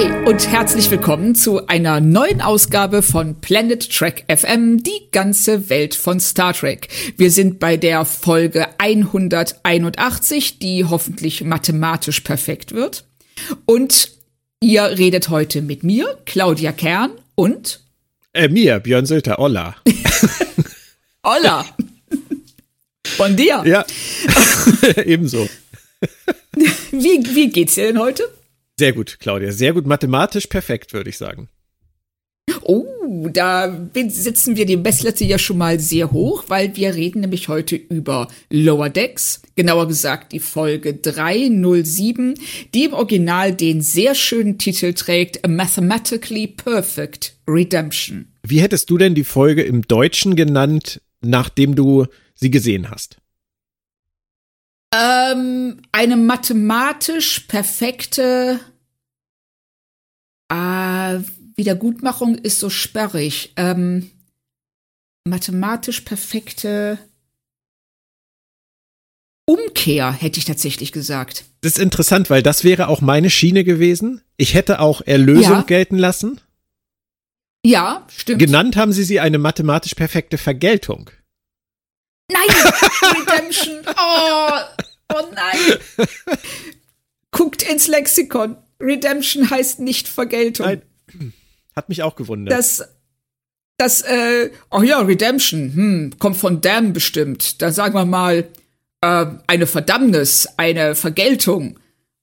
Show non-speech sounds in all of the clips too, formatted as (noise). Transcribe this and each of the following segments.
Hi und herzlich willkommen zu einer neuen Ausgabe von Planet Trek FM, die ganze Welt von Star Trek. Wir sind bei der Folge 181, die hoffentlich mathematisch perfekt wird. Und ihr redet heute mit mir, Claudia Kern und äh, mir, Björn Sölter, Olla. (laughs) Olla. Von dir. Ja, (laughs) ebenso. (laughs) Wie, wie geht's dir denn heute? Sehr gut, Claudia. Sehr gut mathematisch perfekt, würde ich sagen. Oh, da setzen wir die Messlatte ja schon mal sehr hoch, weil wir reden nämlich heute über Lower Decks, genauer gesagt die Folge 307, die im Original den sehr schönen Titel trägt A Mathematically Perfect Redemption. Wie hättest du denn die Folge im Deutschen genannt, nachdem du sie gesehen hast? Ähm, eine mathematisch perfekte äh, Wiedergutmachung ist so sperrig. Ähm, mathematisch perfekte Umkehr, hätte ich tatsächlich gesagt. Das ist interessant, weil das wäre auch meine Schiene gewesen. Ich hätte auch Erlösung Ja. gelten lassen. Ja, stimmt. Genannt haben sie sie eine mathematisch perfekte Vergeltung. Nein! Redemption! (laughs) Oh, oh nein! Guckt ins Lexikon. Redemption heißt nicht Vergeltung. Nein. (clears throat) Hat mich auch gewundert. Das, das, äh, oh ja, Redemption, hm, kommt von Damn bestimmt. Da sagen wir mal, äh, eine Verdammnis, eine Vergeltung.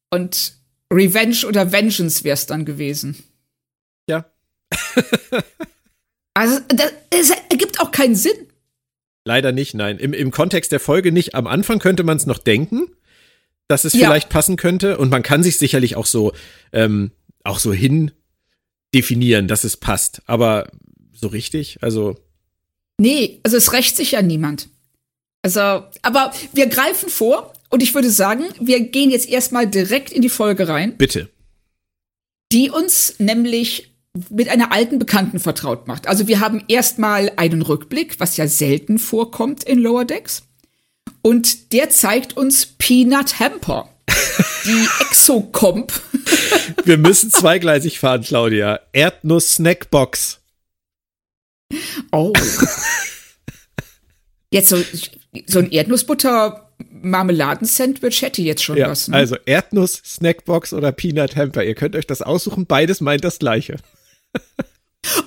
Und Revenge oder Vengeance wär's dann gewesen. ja. (laughs) Also, das, das ergibt auch keinen Sinn. Leider nicht, nein. Im, Im Kontext der Folge nicht. Am Anfang könnte man es noch denken, dass es Ja. vielleicht passen könnte. Und man kann sich sicherlich auch so, ähm, auch so hin definieren, dass es passt. Aber so richtig, also Nee, also es rächt sich ja niemand. Also, aber wir greifen vor und ich würde sagen, wir gehen jetzt erstmal direkt in die Folge rein, bitte. die uns nämlich mit einer alten Bekannten vertraut macht. Also wir haben erstmal einen Rückblick, was ja selten vorkommt in Lower Decks. Und der zeigt uns Peanut Hamper, die (laughs) Exocomp. Wir müssen zweigleisig fahren, Claudia. Erdnuss-Snackbox. Oh. Jetzt so, so ein Erdnussbutter-Marmeladen-Sandwich hätte jetzt schon Ja, was. Ne? also Erdnuss-Snackbox oder Peanut Hamper. Ihr könnt euch das aussuchen. Beides meint das Gleiche.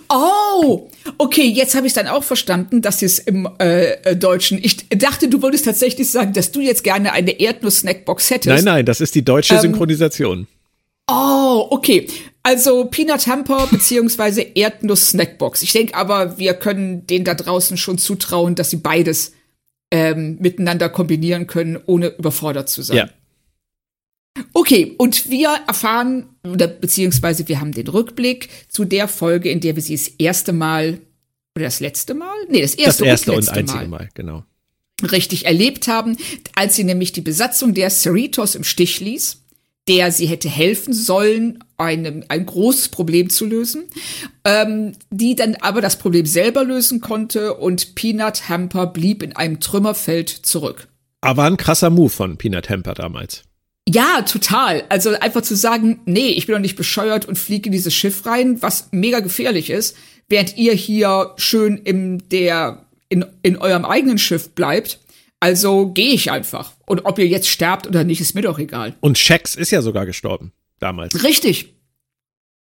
Oh, okay, jetzt habe ich dann auch verstanden, dass es im äh, äh, Deutschen. Ich dachte, du wolltest tatsächlich sagen, dass du jetzt gerne eine Erdnuss-Snackbox hättest. Nein, nein, das ist die deutsche Ähm, Synchronisation. Oh, okay. Also Peanut Hamper (laughs) beziehungsweise Erdnuss-Snackbox. Ich denke aber, wir können denen da draußen schon zutrauen, dass sie beides ähm, miteinander kombinieren können, ohne überfordert zu sein. Ja. Okay, und wir erfahren, oder beziehungsweise wir haben den Rückblick zu der Folge, in der wir sie das erste Mal, oder das letzte Mal? Nee, das Das erste, erste und und einzige Mal Mal, genau. richtig erlebt haben, als sie nämlich die Besatzung der Cerritos im Stich ließ, der sie hätte helfen sollen, einem, ein großes Problem zu lösen, ähm, die dann aber das Problem selber lösen konnte und Peanut Hamper blieb in einem Trümmerfeld zurück. Aber ein krasser Move von Peanut Hamper damals. Ja, total. Also einfach zu sagen, nee, ich bin doch nicht bescheuert und fliege in dieses Schiff rein, was mega gefährlich ist, während ihr hier schön in der in, in eurem eigenen Schiff bleibt. Also gehe ich einfach. Und ob ihr jetzt sterbt oder nicht, ist mir doch egal. Und Shax ist ja sogar gestorben damals. Richtig.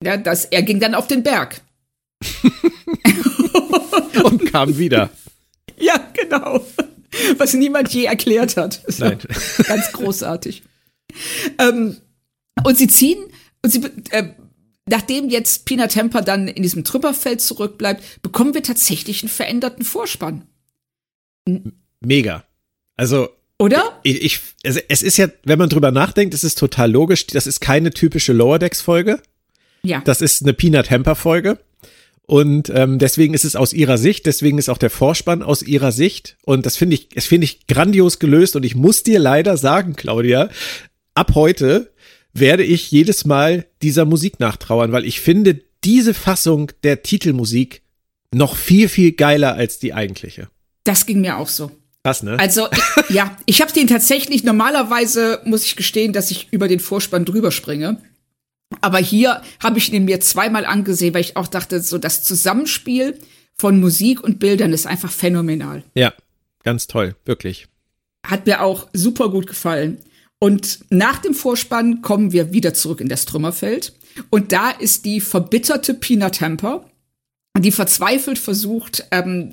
Ja, das, er ging dann auf den Berg. (laughs) Und kam wieder. Ja, genau. Was niemand je erklärt hat. Nein. Ganz großartig. Ähm, und sie ziehen, und sie, äh, nachdem jetzt Pina Temper dann in diesem Trümmerfeld zurückbleibt, bekommen wir tatsächlich einen veränderten Vorspann. Mega. Also, Oder? ich, ich es, es ist ja, wenn man drüber nachdenkt, es ist total logisch, das ist keine typische Lower Decks Folge. Ja. Das ist eine Peanut Hamper Folge. Und ähm, deswegen ist es aus ihrer Sicht, deswegen ist auch der Vorspann aus ihrer Sicht. Und das finde ich, das finde ich grandios gelöst. Und ich muss dir leider sagen, Claudia, ab heute werde ich jedes Mal dieser Musik nachtrauern, weil ich finde diese Fassung der Titelmusik noch viel, viel geiler als die eigentliche. Das ging mir auch so. Krass, ne? Also, ich, (laughs) ja, ich habe den tatsächlich, normalerweise muss ich gestehen, dass ich über den Vorspann drüber springe. Aber hier habe ich ihn mir zweimal angesehen, weil ich auch dachte, so das Zusammenspiel von Musik und Bildern ist einfach phänomenal. Ja, ganz toll, wirklich. Hat mir auch super gut gefallen. Und nach dem Vorspann kommen wir wieder zurück in das Trümmerfeld. Und da ist die verbitterte Pina Temper, die verzweifelt versucht, ähm,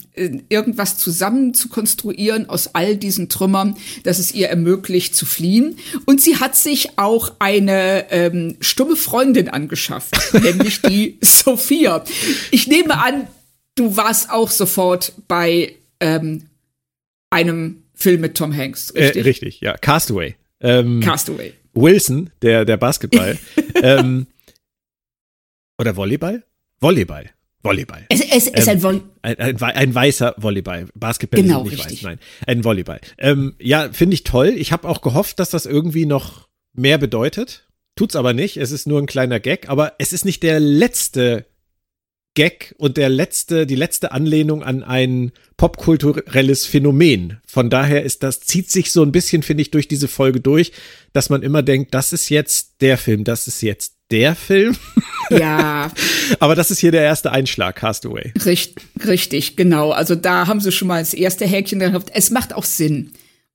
irgendwas zusammen zu konstruieren aus all diesen Trümmern, dass es ihr ermöglicht zu fliehen. Und sie hat sich auch eine ähm, stumme Freundin angeschafft, (laughs) nämlich die Sophia. Ich nehme an, du warst auch sofort bei ähm, einem Film mit Tom Hanks, richtig? Äh, richtig, ja. Castaway. Ähm, Castaway. Wilson, der, der Basketball. (laughs) ähm, oder Volleyball? Volleyball. Volleyball. Es, es ist ähm, ein, Volley ein, ein, ein, weißer Volleyball. Basketball genau, nicht richtig. weiß, nein. Ein Volleyball. Ähm, ja, finde ich toll. Ich habe auch gehofft, dass das irgendwie noch mehr bedeutet. Tut's aber nicht. Es ist nur ein kleiner Gag, aber es ist nicht der letzte Gag und der letzte, die letzte Anlehnung an ein popkulturelles Phänomen. Von daher ist das, zieht sich so ein bisschen, finde ich, durch diese Folge durch, dass man immer denkt, das ist jetzt der Film, das ist jetzt der Film. (laughs) Ja. (laughs) Aber das ist hier der erste Einschlag, Castaway. Richtig, richtig, genau. Also da haben sie schon mal das erste Häkchen gehabt. Es macht auch Sinn.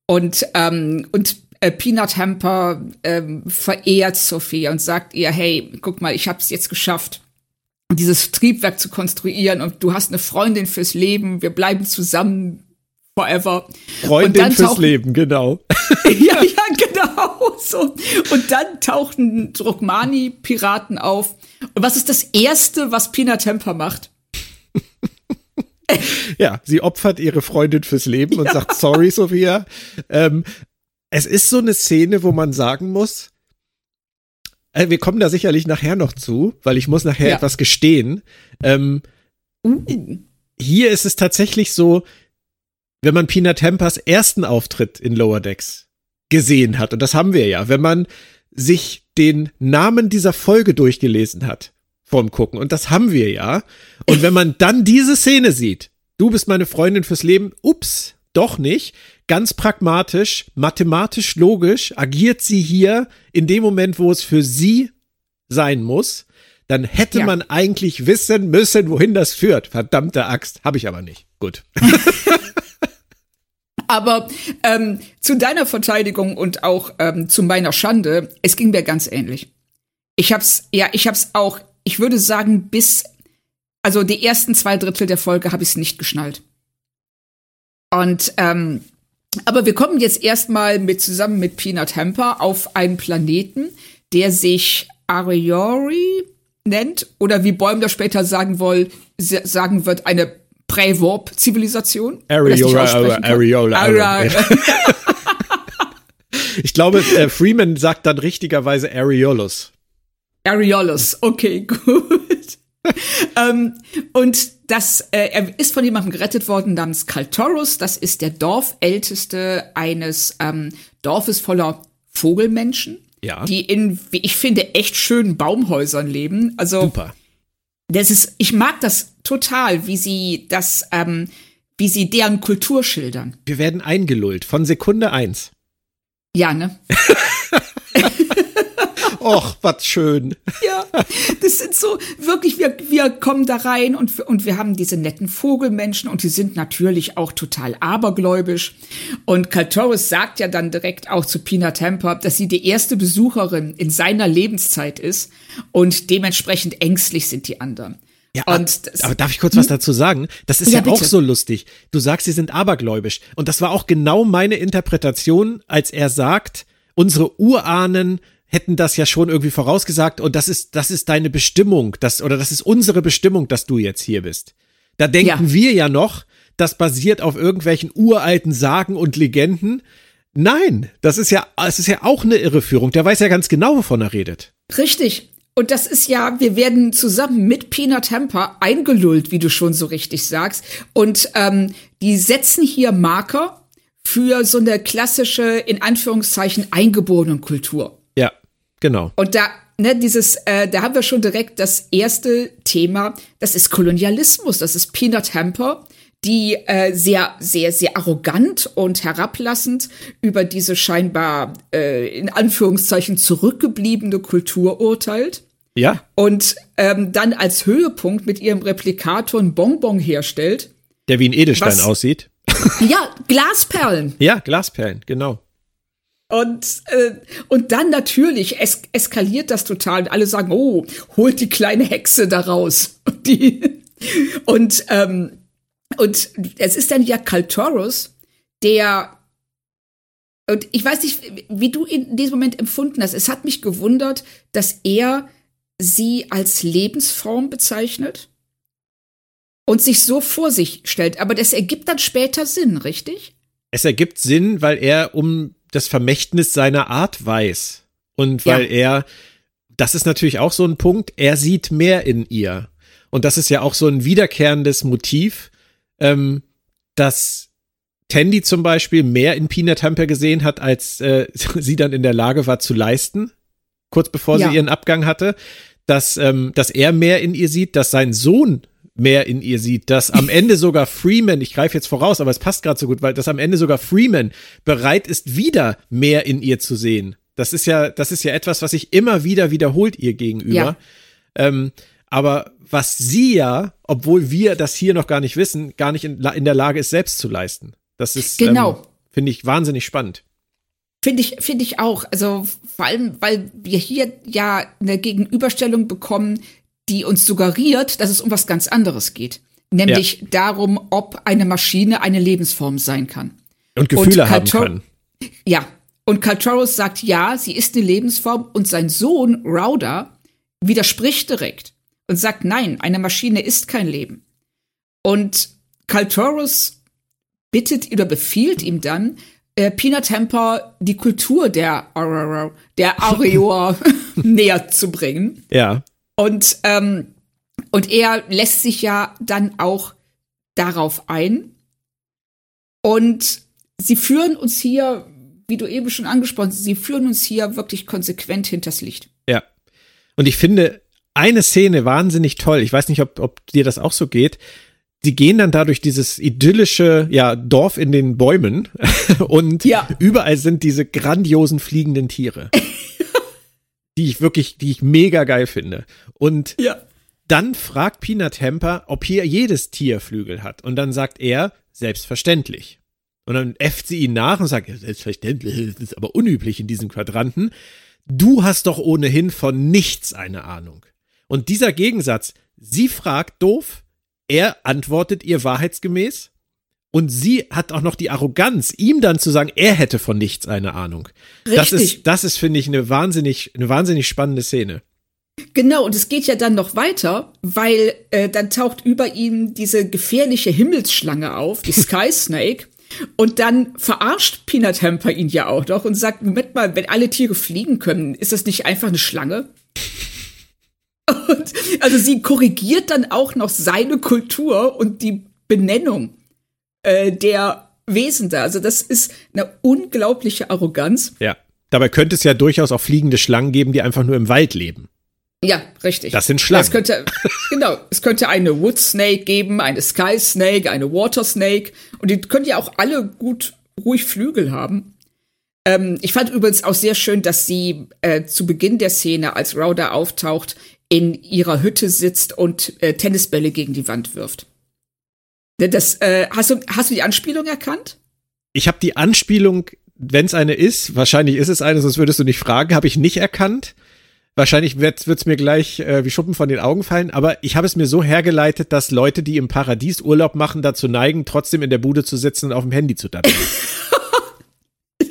Und, ähm, und äh, Peanut Hamper ähm, verehrt Sophie und sagt ihr, hey, guck mal, ich hab's jetzt geschafft dieses Triebwerk zu konstruieren und du hast eine Freundin fürs Leben, wir bleiben zusammen forever. Freundin fürs Leben, genau. (laughs) ja, ja, genau. So. Und dann tauchten Druckmani-Piraten auf. Und was ist das Erste, was Pina Temper macht? (laughs) ja, sie opfert ihre Freundin fürs Leben und ja. sagt, sorry, Sophia. Ähm, es ist so eine Szene, wo man sagen muss, äh, wir kommen da sicherlich nachher noch zu, weil ich muss nachher ja. etwas gestehen. Ähm, uh. Hier ist es tatsächlich so, wenn man Pina Tempers ersten Auftritt in Lower Decks gesehen hat, und das haben wir ja, wenn man sich den Namen dieser Folge durchgelesen hat vorm Gucken, und das haben wir ja, und wenn man dann diese Szene sieht, du bist meine Freundin fürs Leben, ups, doch nicht, ganz pragmatisch, mathematisch logisch agiert sie hier in dem Moment, wo es für sie sein muss. Dann hätte ja. man eigentlich wissen müssen, wohin das führt. Verdammte Axt. Habe ich aber nicht. Gut. (laughs) aber ähm, zu deiner Verteidigung und auch ähm, zu meiner Schande, es ging mir ganz ähnlich. Ich hab's, ja, ich hab's auch, ich würde sagen, bis, also die ersten zwei Drittel der Folge habe ich es nicht geschnallt. Und ähm, aber wir kommen jetzt erstmal mit zusammen mit Peanut Hamper auf einen Planeten, der sich Ariori nennt oder wie Bäumler später sagen woll, sagen wird, eine Prä-Warp-Zivilisation. Areola, Areola. Areola. (laughs) ich glaube, äh, Freeman sagt dann richtigerweise Areolus. Areolus, okay, (laughs) gut. (laughs) ähm, und das, äh, er ist von jemandem gerettet worden namens Kaltorus. Das ist der Dorfälteste eines ähm, Dorfes voller Vogelmenschen, ja. die in, wie ich finde, echt schönen Baumhäusern leben. Also super. Das ist, ich mag das total, wie sie das, ähm, wie sie deren Kultur schildern. Wir werden eingelullt von Sekunde eins. Ja, ne? (laughs) Och, was schön. Ja, das sind so wirklich, wir, wir kommen da rein und, und wir haben diese netten Vogelmenschen und die sind natürlich auch total abergläubisch. Und Kaltoris sagt ja dann direkt auch zu Pina Temper, dass sie die erste Besucherin in seiner Lebenszeit ist und dementsprechend ängstlich sind die anderen. Ja, und das, aber darf ich kurz was dazu sagen? Das ist ja, ja auch so lustig. Du sagst, sie sind abergläubisch. Und das war auch genau meine Interpretation, als er sagt, unsere Urahnen hätten das ja schon irgendwie vorausgesagt und das ist, das ist deine Bestimmung, das, oder das ist unsere Bestimmung, dass du jetzt hier bist. Da denken ja. wir ja noch, das basiert auf irgendwelchen uralten Sagen und Legenden. Nein, das ist ja, es ist ja auch eine Irreführung. Der weiß ja ganz genau, wovon er redet. Richtig. Und das ist ja, wir werden zusammen mit Peanut Temper eingelullt, wie du schon so richtig sagst. Und ähm, die setzen hier Marker für so eine klassische, in Anführungszeichen, eingeborene Kultur. Genau. Und da, ne, dieses, äh, da haben wir schon direkt das erste Thema, das ist Kolonialismus, das ist Peanut Hamper, die äh, sehr, sehr, sehr arrogant und herablassend über diese scheinbar äh, in Anführungszeichen zurückgebliebene Kultur urteilt. Ja. Und ähm, dann als Höhepunkt mit ihrem Replikator ein Bonbon herstellt. Der wie ein Edelstein Was? aussieht. Ja, Glasperlen. Ja, Glasperlen, genau. Und, äh, und dann natürlich es eskaliert das total. Und alle sagen, oh, holt die kleine Hexe da raus. (laughs) Und, die, und, ähm, und es ist dann ja Kaltorus, der und ich weiß nicht, wie du in diesem Moment empfunden hast. Es hat mich gewundert, dass er sie als Lebensform bezeichnet und sich so vor sich stellt. Aber das ergibt dann später Sinn, richtig? Es ergibt Sinn, weil er um das Vermächtnis seiner Art weiß. Und weil Ja. er, das ist natürlich auch so ein Punkt, er sieht mehr in ihr. Und das ist ja auch so ein wiederkehrendes Motiv, ähm, dass Tandy zum Beispiel mehr in Peanut Hamper gesehen hat, als äh, (laughs) sie dann in der Lage war zu leisten, kurz bevor Ja. sie ihren Abgang hatte, dass, ähm, dass er mehr in ihr sieht, dass sein Sohn mehr in ihr sieht, dass am Ende sogar Freeman, ich greife jetzt voraus, aber es passt gerade so gut, weil dass am Ende sogar Freeman bereit ist, wieder mehr in ihr zu sehen. Das ist ja, das ist ja etwas, was sich immer wieder wiederholt ihr gegenüber. Ja. Ähm, aber was sie ja, obwohl wir das hier noch gar nicht wissen, gar nicht in, in der Lage ist, selbst zu leisten. Das ist, Genau. ähm, finde ich wahnsinnig spannend. Finde ich, finde ich auch. Also vor allem, weil wir hier ja eine Gegenüberstellung bekommen, die uns suggeriert, dass es um was ganz anderes geht. Nämlich darum, ob eine Maschine eine Lebensform sein kann. Und Gefühle haben Kaltor- können. Ja. Und Kaltoros sagt, ja, sie ist eine Lebensform und sein Sohn, Rauda, widerspricht direkt und sagt, nein, eine Maschine ist kein Leben. Und Kaltoros bittet oder befiehlt ihm dann, äh, Peanut Hamper die Kultur der Aurora, der Aurora (laughs) näher zu bringen. Ja. Und, ähm, und er lässt sich ja dann auch darauf ein. Und sie führen uns hier, wie du eben schon angesprochen hast, sie führen uns hier wirklich konsequent hinters Licht. Ja. Und ich finde eine Szene wahnsinnig toll. Ich weiß nicht, ob, ob dir das auch so geht. Die gehen dann da durch dieses idyllische ja, Dorf in den Bäumen (laughs) und Ja. überall sind diese grandiosen fliegenden Tiere. (laughs) die ich wirklich, die ich mega geil finde. Und Ja. dann fragt Peanut Hamper, ob hier jedes Tier Flügel hat. Und dann sagt er, selbstverständlich. Und dann äfft sie ihn nach und sagt, ja, selbstverständlich, das ist aber unüblich in diesem Quadranten. Du hast doch ohnehin von nichts eine Ahnung. Und dieser Gegensatz, sie fragt doof, er antwortet ihr wahrheitsgemäß und sie hat auch noch die Arroganz, ihm dann zu sagen, er hätte von nichts eine Ahnung. Das Richtig. ist, das ist, finde ich, eine wahnsinnig, eine wahnsinnig spannende Szene. Genau, und es geht ja dann noch weiter, weil äh, dann taucht über ihm diese gefährliche Himmelsschlange auf, die (laughs) Sky Snake. Und dann verarscht Peanut Hamper ihn ja auch noch und sagt, Moment mal, wenn alle Tiere fliegen können, ist das nicht einfach eine Schlange? (laughs) Und, also sie korrigiert dann auch noch seine Kultur und die Benennung äh, der Wesen da. Also das ist eine unglaubliche Arroganz. Ja. Dabei könnte es ja durchaus auch fliegende Schlangen geben, die einfach nur im Wald leben. Ja, richtig. Das sind Schlangen. Es könnte, genau, es könnte eine Wood Snake geben, eine Sky Snake, eine Water Snake. Und die können ja auch alle gut ruhig Flügel haben. Ähm, ich fand übrigens auch sehr schön, dass sie äh, zu Beginn der Szene, als Rauda auftaucht, in ihrer Hütte sitzt und äh, Tennisbälle gegen die Wand wirft. Ne, Das, äh, hast, du, hast du die Anspielung erkannt? Ich habe die Anspielung, wenn es eine ist, wahrscheinlich ist es eine, sonst würdest du nicht fragen, habe ich nicht erkannt. Wahrscheinlich wird es mir gleich äh, wie Schuppen von den Augen fallen, aber ich habe es mir so hergeleitet, dass Leute, die im Paradies Urlaub machen, dazu neigen, trotzdem in der Bude zu sitzen und auf dem Handy zu daddeln. (laughs)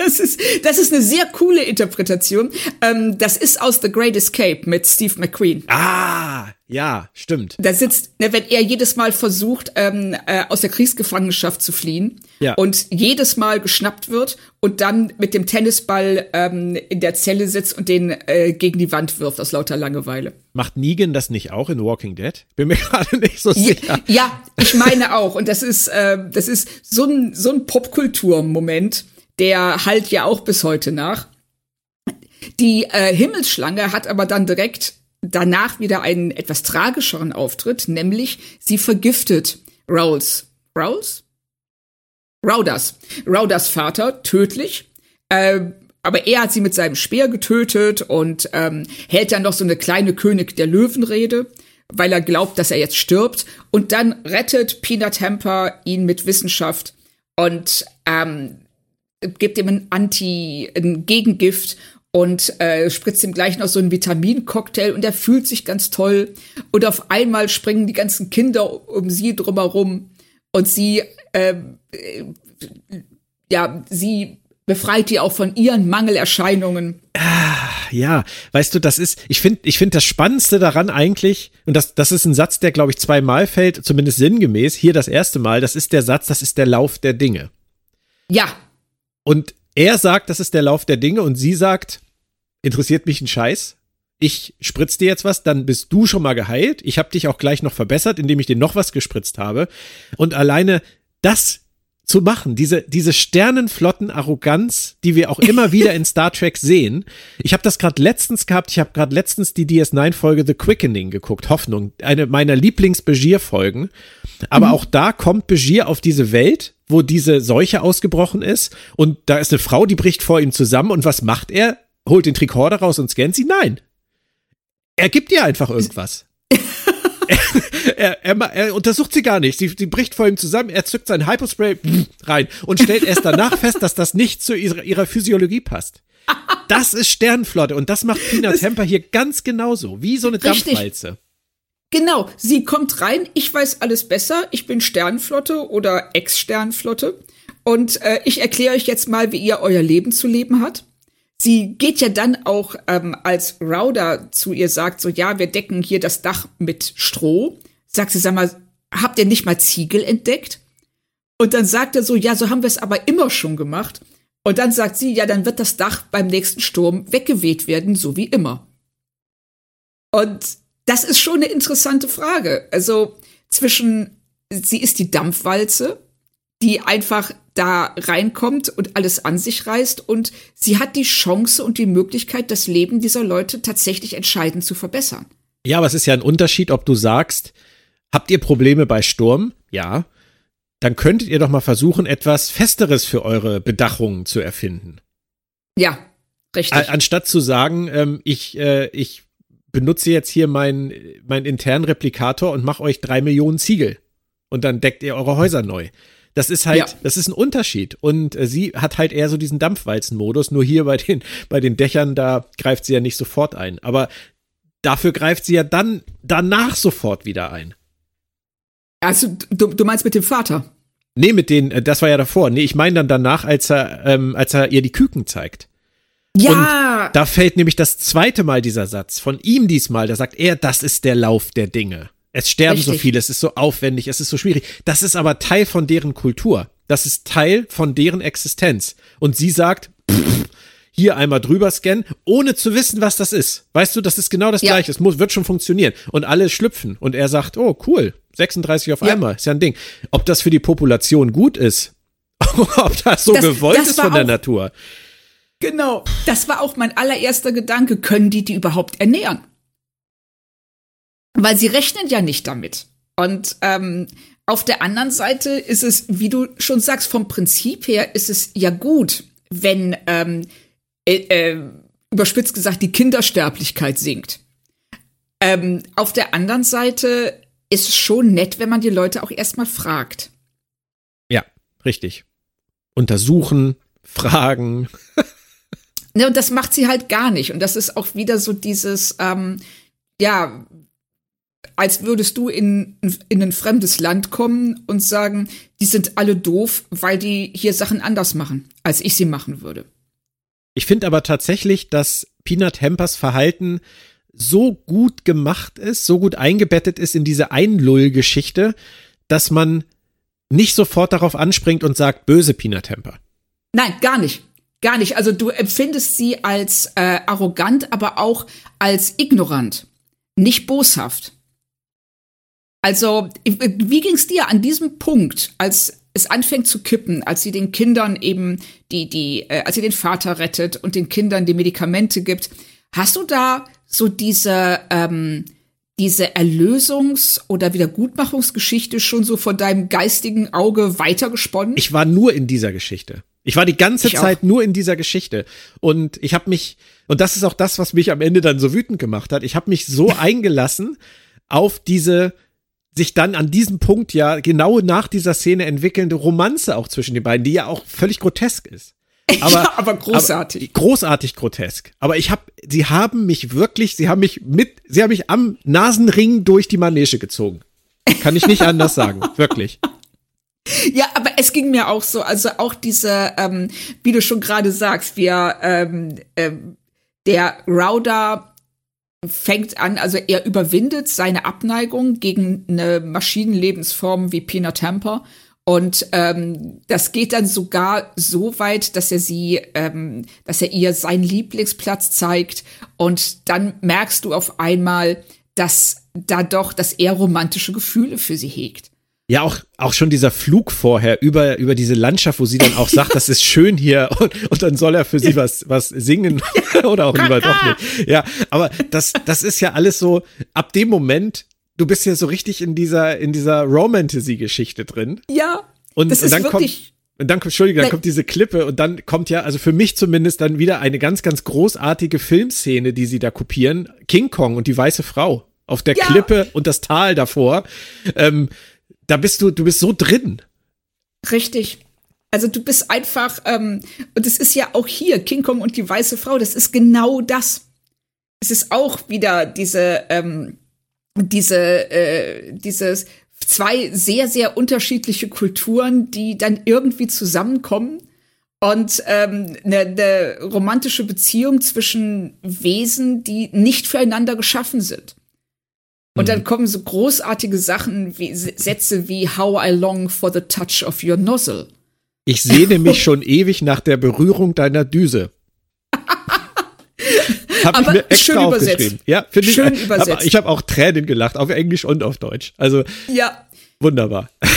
Das ist, das ist eine sehr coole Interpretation. Ähm, das ist aus The Great Escape mit Steve McQueen. Ah, ja, stimmt. Da sitzt, ne, wenn er jedes Mal versucht, ähm, äh, aus der Kriegsgefangenschaft zu fliehen Ja. und jedes Mal geschnappt wird und dann mit dem Tennisball ähm, in der Zelle sitzt und den äh, gegen die Wand wirft aus lauter Langeweile. Macht Negan das nicht auch in Walking Dead? Bin mir (laughs) gerade nicht so Ja, sicher. ja, ich meine auch. Und das ist, äh, das ist so ein, so ein Popkulturmoment, der halt ja auch bis heute nach. Die äh, Himmelsschlange hat aber dann direkt danach wieder einen etwas tragischeren Auftritt, nämlich sie vergiftet Rawls. Rawls? Raudas. Raudas Vater, tödlich. Äh, aber er hat sie mit seinem Speer getötet und ähm, hält dann noch so eine kleine König der Löwenrede, weil er glaubt, dass er jetzt stirbt. Und dann rettet Peanut Hamper ihn mit Wissenschaft und ähm, gibt ihm ein Anti, ein Gegengift und äh, spritzt ihm gleich noch so einen Vitamincocktail und er fühlt sich ganz toll. Und auf einmal springen die ganzen Kinder um sie drumherum und sie, äh, äh, ja, sie befreit die auch von ihren Mangelerscheinungen. Ja, weißt du, das ist, ich finde, ich finde das Spannendste daran eigentlich, und das, das ist ein Satz, der, glaube ich, zweimal fällt, zumindest sinngemäß, hier das erste Mal, das ist der Satz, das ist der Lauf der Dinge. Ja, Und er sagt, das ist der Lauf der Dinge, und sie sagt, interessiert mich ein Scheiß. Ich spritz dir jetzt was, dann bist du schon mal geheilt. Ich habe dich auch gleich noch verbessert, indem ich dir noch was gespritzt habe. Und alleine das zu machen, diese, diese sternenflotten Arroganz, die wir auch immer wieder in Star Trek sehen. Ich habe das gerade letztens gehabt, ich habe gerade letztens die DS9-Folge The Quickening geguckt, Hoffnung, eine meiner Lieblings-Begier-Folgen. Aber auch da kommt Begier auf diese Welt, wo diese Seuche ausgebrochen ist und da ist eine Frau, die bricht vor ihm zusammen und was macht er? Holt den Tricorder raus und scannt sie? Nein. Er gibt ihr einfach irgendwas. (laughs) er, er, er untersucht sie gar nicht. Sie, sie bricht vor ihm zusammen, er zückt sein Hypospray rein und stellt erst danach fest, dass das nicht zu ihrer, ihrer Physiologie passt. Das ist Sternenflotte und das macht Peanut Hamper hier ganz genauso, wie so eine Richtig. Dampfwalze. Genau, sie kommt rein, ich weiß alles besser, ich bin Sternflotte oder Ex-Sternflotte und äh, ich erkläre euch jetzt mal, wie ihr euer Leben zu leben hat. Sie geht ja dann auch, ähm, als Rauda zu ihr sagt, so ja, wir decken hier das Dach mit Stroh, sagt sie, sag mal, habt ihr nicht mal Ziegel entdeckt? Und dann sagt er so, ja, so haben wir es aber immer schon gemacht. Und dann sagt sie, ja, dann wird das Dach beim nächsten Sturm weggeweht werden, so wie immer. Und das ist schon eine interessante Frage. Also zwischen, sie ist die Dampfwalze, die einfach da reinkommt und alles an sich reißt und sie hat die Chance und die Möglichkeit, das Leben dieser Leute tatsächlich entscheidend zu verbessern. Ja, aber es ist ja ein Unterschied, ob du sagst, habt ihr Probleme bei Sturm? Ja. Dann könntet ihr doch mal versuchen, etwas Festeres für eure Bedachungen zu erfinden. Ja, richtig. Anstatt zu sagen, ähm, ich, äh, ich benutze jetzt hier meinen meinen internen Replikator und mache euch drei Millionen Ziegel. Und dann deckt ihr eure Häuser neu. Das ist halt, Ja. das ist ein Unterschied. Und äh, sie hat halt eher so diesen Dampfwalzen-Modus. Nur hier bei den, bei den Dächern, da greift sie ja nicht sofort ein. Aber dafür greift sie ja dann danach sofort wieder ein. also du, du meinst mit dem Vater? Nee, mit den, äh, das war ja davor. Nee, ich meine dann danach, als er, ähm, als er ihr die Küken zeigt. Ja, Da fällt nämlich das zweite Mal dieser Satz von ihm diesmal. Da sagt er, das ist der Lauf der Dinge. Es sterben so Richtig. viele, es ist so aufwendig, es ist so schwierig. Das ist aber Teil von deren Kultur. Das ist Teil von deren Existenz. Und sie sagt, pff, hier einmal drüber scannen, ohne zu wissen, was das ist. Weißt du, das ist genau das Ja. Gleiche. Es muss, wird schon funktionieren. Und alle schlüpfen. Und er sagt, oh, cool, 36 auf Ja. einmal, ist ja ein Ding. Ob das für die Population gut ist, (laughs) ob das so Das- gewollt das ist von der auch- Natur. Genau. Das war auch mein allererster Gedanke. Können die die überhaupt ernähren? Weil sie rechnen ja nicht damit. Und ähm, auf der anderen Seite ist es, wie du schon sagst, vom Prinzip her ist es ja gut, wenn ähm, äh, äh, überspitzt gesagt die Kindersterblichkeit sinkt. Ähm, auf der anderen Seite ist es schon nett, wenn man die Leute auch erstmal fragt. Ja, richtig. Untersuchen, fragen. (laughs) Ne, und das macht sie halt gar nicht. Und das ist auch wieder so dieses, ähm, ja, als würdest du in, in ein fremdes Land kommen und sagen, die sind alle doof, weil die hier Sachen anders machen, als ich sie machen würde. Ich finde aber tatsächlich, dass Peanut Hampers Verhalten so gut gemacht ist, so gut eingebettet ist in diese Einlull-Geschichte, dass man nicht sofort darauf anspringt und sagt, böse Peanut Hamper. Nein, gar nicht. Gar nicht. Also du empfindest sie als äh, arrogant, aber auch als ignorant, nicht boshaft. Also, wie ging es dir an diesem Punkt, als es anfängt zu kippen, als sie den Kindern eben die, die, äh, als sie den Vater rettet und den Kindern die Medikamente gibt? Hast du da so diese, ähm, diese Erlösungs- oder Wiedergutmachungsgeschichte schon so von deinem geistigen Auge weitergesponnen? Ich war nur in dieser Geschichte. Ich war die ganze ich Zeit auch. nur in dieser Geschichte. Und ich habe mich, und das ist auch das, was mich am Ende dann so wütend gemacht hat, ich habe mich so (laughs) eingelassen auf diese sich dann an diesem Punkt ja genau nach dieser Szene entwickelnde Romanze auch zwischen den beiden, die ja auch völlig grotesk ist. Aber, (laughs) ja, aber großartig. Aber, großartig grotesk. Aber ich habe, sie haben mich wirklich, sie haben mich mit, sie haben mich am Nasenring durch die Manege gezogen. Kann ich nicht anders sagen, (laughs) wirklich. (laughs) Ja, aber es ging mir auch so, also auch diese, ähm, wie du schon gerade sagst, wir, ähm, ähm, der Rauder fängt an, also er überwindet seine Abneigung gegen eine Maschinenlebensform wie Pina Temper und ähm, das geht dann sogar so weit, dass er sie, ähm, dass er ihr seinen Lieblingsplatz zeigt. Und dann merkst du auf einmal, dass da doch, dass er romantische Gefühle für sie hegt. Ja, auch, auch schon dieser Flug vorher über, über diese Landschaft, wo sie dann auch sagt, das ist schön hier (laughs) und, und dann soll er für sie was, was singen (laughs) (laughs) oder auch lieber doch nicht. Ja, aber das, das ist ja alles so, ab dem Moment du bist ja so richtig in dieser, in dieser Romantasy-Geschichte drin. Ja. Und, das und dann kommt, und dann, Entschuldigung, dann kommt diese Klippe und dann kommt ja, also für mich zumindest dann wieder eine ganz, ganz großartige Filmszene, die sie da kopieren. King Kong und die weiße Frau auf der ja. Klippe und das Tal davor. Ähm, da bist du, du bist so drin. Richtig. Also du bist einfach, ähm, und es ist ja auch hier, King Kong und die weiße Frau, das ist genau das. Es ist auch wieder diese, ähm, diese, äh, dieses zwei sehr, sehr unterschiedliche Kulturen, die dann irgendwie zusammenkommen und ähm, eine, eine romantische Beziehung zwischen Wesen, die nicht füreinander geschaffen sind. Und dann mhm. kommen so großartige Sachen wie Sätze wie How I long for the touch of your nozzle. Ich sehne mich schon ewig nach der Berührung deiner Düse. (laughs) Hab aber ich mir extra schön aufgeschrieben. Ja, finde ich. Schön übersetzt. Aber ich habe auch Tränen gelacht, auf Englisch und auf Deutsch. Also ja. wunderbar. (laughs)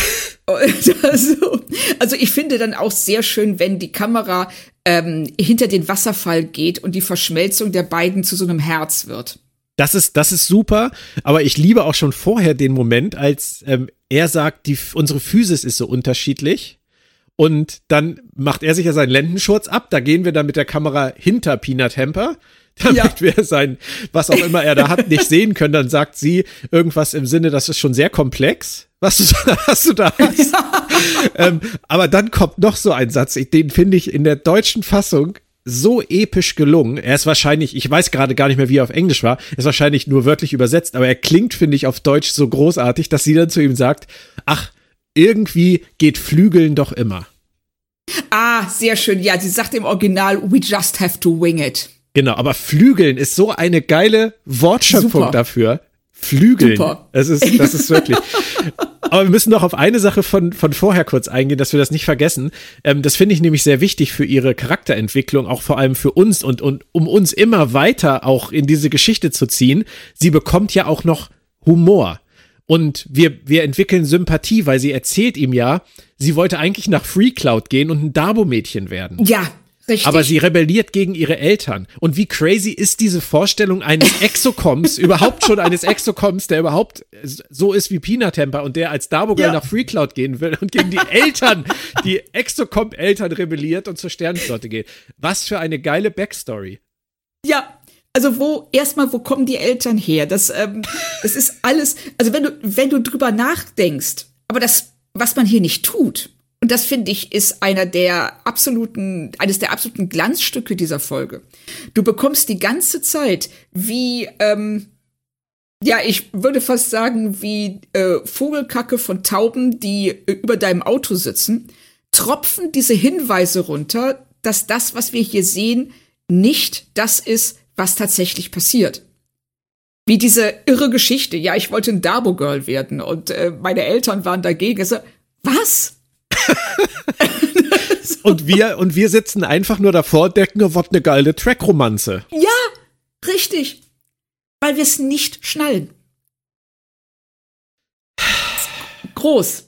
Also, also ich finde dann auch sehr schön, wenn die Kamera ähm, hinter den Wasserfall geht und die Verschmelzung der beiden zu so einem Herz wird. Das ist, das ist super, aber ich liebe auch schon vorher den Moment, als ähm, er sagt, die, unsere Physis ist so unterschiedlich. Und dann macht er sich ja seinen Lendenschurz ab. Da gehen wir dann mit der Kamera hinter Peanut Hamper (laughs) damit ja. wir sein, was auch immer er da hat, nicht sehen können. Dann sagt sie irgendwas im Sinne, das ist schon sehr komplex, was du, (laughs) was du da hast. Ja. (laughs) Ähm, aber dann kommt noch so ein Satz, den finde ich in der deutschen Fassung so episch gelungen. Er ist wahrscheinlich, ich weiß gerade gar nicht mehr, wie er auf Englisch war, ist wahrscheinlich nur wörtlich übersetzt, aber er klingt, finde ich, auf Deutsch so großartig, dass sie dann zu ihm sagt, ach, irgendwie geht Flügeln doch immer. Ah, sehr schön. Ja, sie sagt im Original, we just have to wing it. Genau, aber Flügeln ist so eine geile Wortschöpfung Super. dafür. Flügeln. Super. Das ist, das ist wirklich. (laughs) Aber wir müssen noch auf eine Sache von, von vorher kurz eingehen, dass wir das nicht vergessen. Ähm, das finde ich nämlich sehr wichtig für ihre Charakterentwicklung, auch vor allem für uns und, und um uns immer weiter auch in diese Geschichte zu ziehen. Sie bekommt ja auch noch Humor. Und wir, wir entwickeln Sympathie, weil sie erzählt ihm ja, sie wollte eigentlich nach Free Cloud gehen und ein Dabo-Mädchen werden. Ja, Richtig. Aber sie rebelliert gegen ihre Eltern. Und wie crazy ist diese Vorstellung eines (laughs) Exocoms, überhaupt schon eines Exocoms, der überhaupt so ist wie Peanut Temper und der als Dabo ja. nach FreeCloud gehen will und gegen die Eltern, die Exocom-Eltern rebelliert und zur Sternenflotte geht. Was für eine geile Backstory. Ja, also wo erstmal, wo kommen die Eltern her? Das, ähm, das ist alles. Also wenn du wenn du drüber nachdenkst, aber das, was man hier nicht tut, und das finde ich ist einer der absoluten, eines der absoluten Glanzstücke dieser Folge. Du bekommst die ganze Zeit wie, ähm, ja, ich würde fast sagen, wie äh, Vogelkacke von Tauben, die äh, über deinem Auto sitzen, tropfen diese Hinweise runter, dass das, was wir hier sehen, nicht das ist, was tatsächlich passiert. Wie diese irre Geschichte, ja, ich wollte ein Dabo Girl werden und äh, meine Eltern waren dagegen. So, was? (laughs) und wir und wir sitzen einfach nur davor, denken, oh, was eine geile Track-Romanze. Ja, richtig. Weil wir es nicht schnallen. Groß.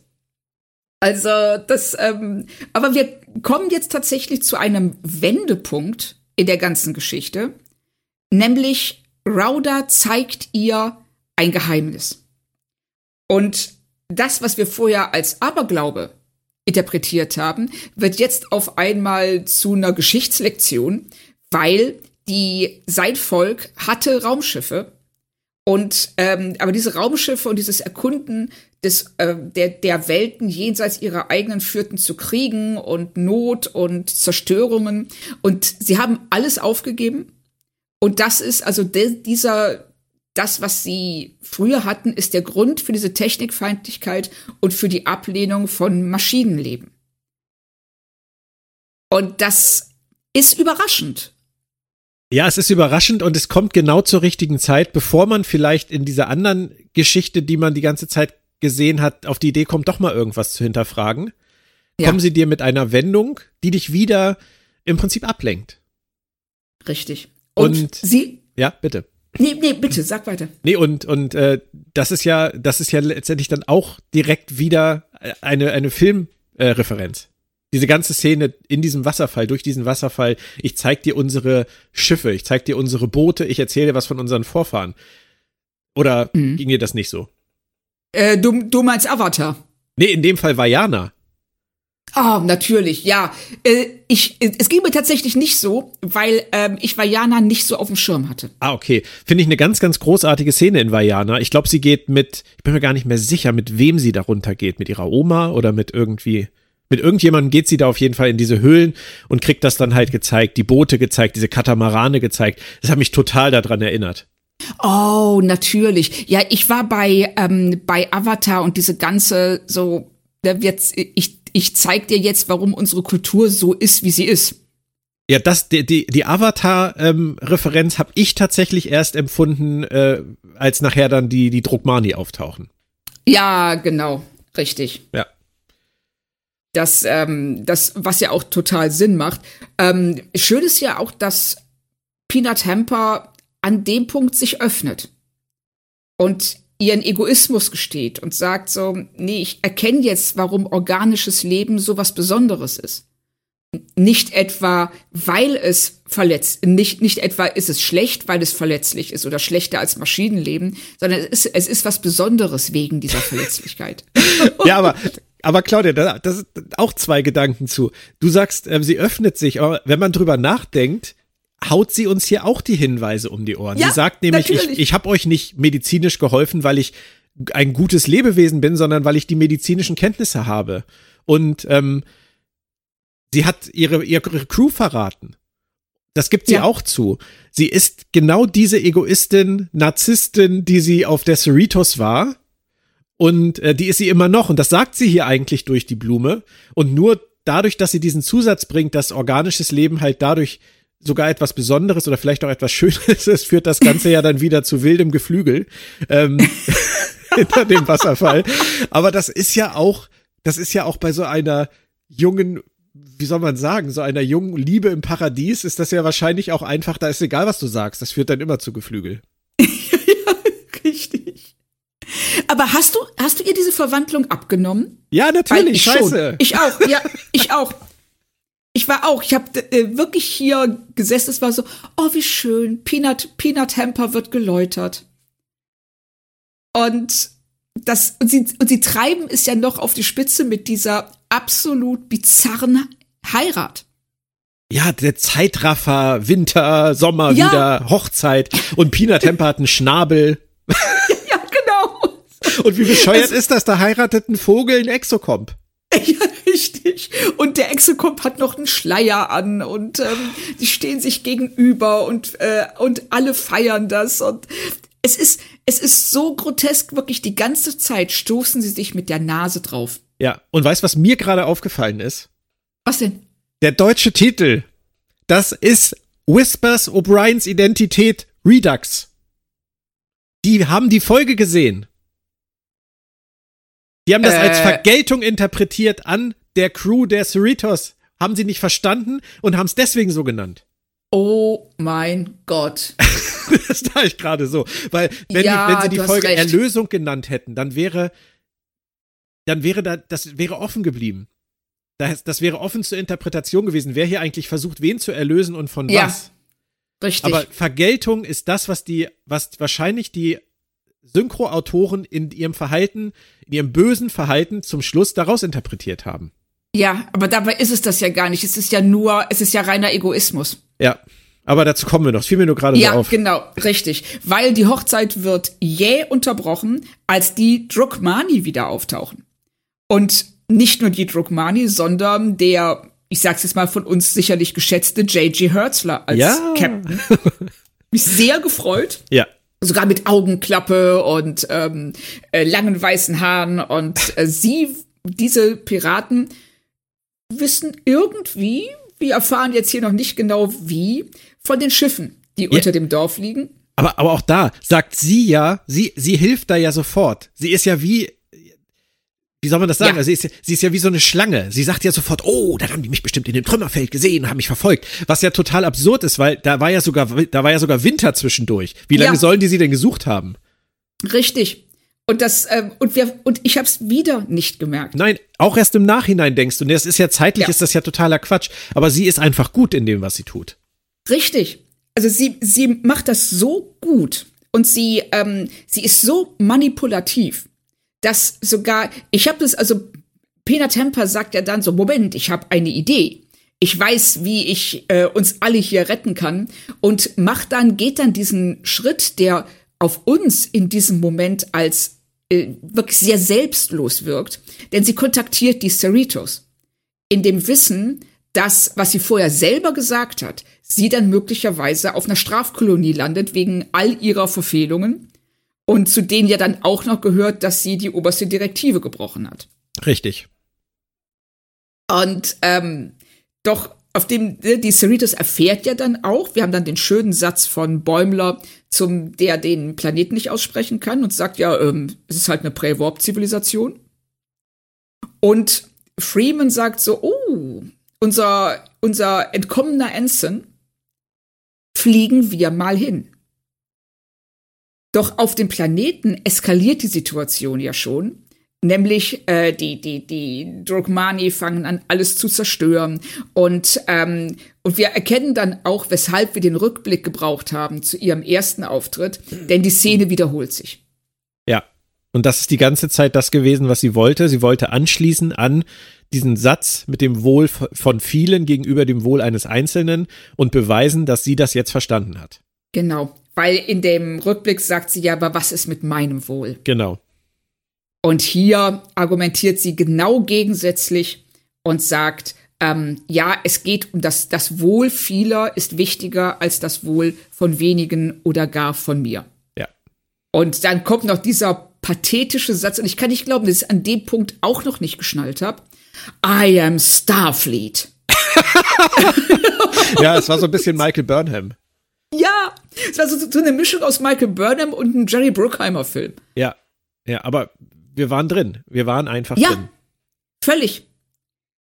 Also das, ähm, aber wir kommen jetzt tatsächlich zu einem Wendepunkt in der ganzen Geschichte, nämlich Rauda zeigt ihr ein Geheimnis. Und das, was wir vorher als Aberglaube interpretiert haben, wird jetzt auf einmal zu einer Geschichtslektion, weil die sein Volk hatte Raumschiffe und ähm, aber diese Raumschiffe und dieses Erkunden des, äh, der, der Welten jenseits ihrer eigenen führten zu Kriegen und Not und Zerstörungen. Und sie haben alles aufgegeben. Und das ist also de, dieser, das, was sie früher hatten, ist der Grund für diese Technikfeindlichkeit und für die Ablehnung von Maschinenleben. Und das ist überraschend. Ja, es ist überraschend und es kommt genau zur richtigen Zeit, bevor man vielleicht in dieser anderen Geschichte, die man die ganze Zeit gesehen hat, auf die Idee kommt, doch mal irgendwas zu hinterfragen. Ja. Kommen sie dir mit einer Wendung, die dich wieder im Prinzip ablenkt. Richtig. Und, und sie. Ja, bitte. Nee, nee, bitte, sag weiter. Nee, und, und äh, das ist ja, das ist ja letztendlich dann auch direkt wieder eine, eine Filmreferenz. Äh, diese ganze Szene in diesem Wasserfall, durch diesen Wasserfall, ich zeig dir unsere Schiffe, ich zeig dir unsere Boote, ich erzähle dir was von unseren Vorfahren. Oder mhm. ging dir das nicht so? Äh, du, du meinst Avatar? Nee, in dem Fall Vajana. Ah, oh, natürlich, ja. Äh, ich, es ging mir tatsächlich nicht so, weil ähm, ich Vajana nicht so auf dem Schirm hatte. Ah, okay. Finde ich eine ganz, ganz großartige Szene in Vajana. Ich glaube, sie geht mit, ich bin mir gar nicht mehr sicher, mit wem sie darunter geht. Mit ihrer Oma oder mit irgendwie mit irgendjemandem geht sie da auf jeden Fall in diese Höhlen und kriegt das dann halt gezeigt, die Boote gezeigt, diese Katamarane gezeigt. Das hat mich total daran erinnert. Oh, natürlich. Ja, ich war bei, ähm, bei Avatar und diese ganze so, da wird's, ich, ich zeig dir jetzt, warum unsere Kultur so ist, wie sie ist. Ja, das, die, die, die Avatar-Referenz ähm, habe ich tatsächlich erst empfunden, äh, als nachher dann die, die Druckmani auftauchen. Ja, genau. Richtig. Ja das, ähm, das, was ja auch total Sinn macht. Ähm, schön ist ja auch, dass Peanut Hamper an dem Punkt sich öffnet und ihren Egoismus gesteht und sagt so, nee, ich erkenne jetzt, warum organisches Leben so was Besonderes ist. Nicht etwa, weil es verletzt, nicht, nicht etwa ist es schlecht, weil es verletzlich ist oder schlechter als Maschinenleben, sondern es ist, es ist was Besonderes wegen dieser Verletzlichkeit. (laughs) ja, aber aber Claudia, da, das sind auch zwei Gedanken zu. Du sagst, äh, sie öffnet sich, aber wenn man drüber nachdenkt, haut sie uns hier auch die Hinweise um die Ohren. Ja, sie sagt nämlich, natürlich. ich, ich habe euch nicht medizinisch geholfen, weil ich ein gutes Lebewesen bin, sondern weil ich die medizinischen Kenntnisse habe. Und ähm, sie hat ihre, ihre Crew verraten. Das gibt sie ja. auch zu. Sie ist genau diese Egoistin, Narzisstin, die sie auf der Cerritos war und äh, die ist sie immer noch. Und das sagt sie hier eigentlich durch die Blume. Und nur dadurch, dass sie diesen Zusatz bringt, dass organisches Leben halt dadurch sogar etwas Besonderes oder vielleicht auch etwas Schönes (laughs) ist, führt das Ganze ja dann wieder zu wildem Geflügel ähm, (laughs) hinter dem Wasserfall. Aber das ist ja auch, das ist ja auch bei so einer jungen, wie soll man sagen, so einer jungen Liebe im Paradies ist das ja wahrscheinlich auch einfach, da ist egal, was du sagst, das führt dann immer zu Geflügel. (laughs) ja, richtig. Aber hast du, hast du ihr diese Verwandlung abgenommen? Ja, natürlich. Ich Scheiße. Schon. Ich auch. Ja, ich auch. Ich war auch. Ich habe äh, wirklich hier gesessen. Es war so, oh wie schön. Peanut, Peanut Hamper wird geläutert. Und das und sie und sie treiben es ja noch auf die Spitze mit dieser absolut bizarren Heirat. Ja, der Zeitraffer, Winter, Sommer ja. wieder, Hochzeit und Peanut Hamper hat einen Schnabel. (laughs) Und wie bescheuert es ist das? Da heiratet ein Vogel ein Exokomp. (laughs) Ja, richtig. Und der Exokomp hat noch einen Schleier an und ähm, die stehen sich gegenüber und, äh, und alle feiern das. Und es ist, es ist so grotesk, wirklich die ganze Zeit stoßen sie sich mit der Nase drauf. Ja, und weißt was mir gerade aufgefallen ist? Was denn? Der deutsche Titel. Das ist Whispers O'Briens Identität Redux. Die haben die Folge gesehen. Die haben das Äh. als Vergeltung interpretiert an der Crew der Cerritos. Haben sie nicht verstanden und haben es deswegen so genannt. Oh mein Gott. (laughs) das da ich gerade so. Weil, wenn, Ja, die, wenn sie die Folge recht. Erlösung genannt hätten, dann wäre, dann wäre da, das wäre offen geblieben. Das, das wäre offen zur Interpretation gewesen. Wer hier eigentlich versucht, wen zu erlösen und von Ja, was. Richtig. Aber Vergeltung ist das, was die, was wahrscheinlich die Synchroautoren in ihrem Verhalten, in ihrem bösen Verhalten zum Schluss daraus interpretiert haben. ja, aber dabei ist es das ja gar nicht. Es ist ja nur, es ist ja reiner Egoismus. Ja. Aber dazu kommen wir noch. Es fiel mir nur gerade Ja, so auf. genau, richtig. Weil die Hochzeit wird jäh unterbrochen, als die Drukmani wieder auftauchen. Und nicht nur die Drukmani, sondern der, ich sag's jetzt mal von uns sicherlich geschätzte J.G. Hertzler als Ja. Captain. (laughs) Mich sehr gefreut. Ja. Sogar mit Augenklappe und ähm, äh, langen weißen Haaren. Und (laughs) äh, sie, diese Piraten, wissen irgendwie, wir erfahren jetzt hier noch nicht genau wie, von den Schiffen, die unter dem Dorf liegen. Aber, aber auch da sagt sie ja, sie, sie hilft da ja sofort. Sie ist ja wie, wie soll man das sagen? Ja. Also sie, ist, sie ist ja wie so eine Schlange. Sie sagt ja sofort, oh, dann haben die mich bestimmt in dem Trümmerfeld gesehen und haben mich verfolgt. Was ja total absurd ist, weil da war ja sogar, da war ja sogar Winter zwischendurch. Wie lange Ja. sollen die sie denn gesucht haben? Richtig. Und das, ähm, und wir, und ich hab's wieder nicht gemerkt. Nein, auch erst im Nachhinein denkst du, und das ist ja zeitlich, Ja. ist das ja totaler Quatsch. Aber sie ist einfach gut in dem, was sie tut. Richtig. Also sie, sie macht das so gut und sie, ähm, sie ist so manipulativ, dass sogar, ich habe das, also Pena Temper sagt ja dann so, Moment, ich habe eine Idee. Ich weiß, wie ich äh, uns alle hier retten kann. Und macht dann, geht dann diesen Schritt, der auf uns in diesem Moment als äh, wirklich sehr selbstlos wirkt, denn sie kontaktiert die Cerritos in dem Wissen, dass, was sie vorher selber gesagt hat, sie dann möglicherweise auf einer Strafkolonie landet wegen all ihrer Verfehlungen und zu denen ja dann auch noch gehört, dass sie die oberste Direktive gebrochen hat. Richtig. Und ähm, doch auf dem ne, die Cerritos erfährt ja dann auch, wir haben dann den schönen Satz von Bäumler, zum der den Planeten nicht aussprechen kann und sagt ja, ähm, es ist halt eine Prä-Warp-Zivilisation. Und Freeman sagt so, oh, unser unser entkommener Ensign fliegen wir mal hin. Doch auf dem Planeten eskaliert die Situation ja schon. Nämlich äh, die, die, die Drogmani fangen an, alles zu zerstören. Und, ähm, und wir erkennen dann auch, weshalb wir den Rückblick gebraucht haben zu ihrem ersten Auftritt, denn die Szene wiederholt sich. Ja. Und das ist die ganze Zeit das gewesen, was sie wollte. Sie wollte anschließen an diesen Satz mit dem Wohl von vielen gegenüber dem Wohl eines Einzelnen und beweisen, dass sie das jetzt verstanden hat. Genau. Weil in dem Rückblick sagt sie ja, aber was ist mit meinem Wohl? Genau. Und hier argumentiert sie genau gegensätzlich und sagt, ähm, ja, es geht um das, das Wohl vieler ist wichtiger als das Wohl von wenigen oder gar von mir. Ja. Und dann kommt noch dieser pathetische Satz, und ich kann nicht glauben, dass ich es an dem Punkt auch noch nicht geschnallt habe. I am Starfleet. (laughs) Ja, es war so ein bisschen Michael Burnham. Ja, es war so, so eine Mischung aus Michael Burnham und einem Jerry Bruckheimer-Film. Ja. Ja, aber wir waren drin. Wir waren einfach Ja, drin. völlig.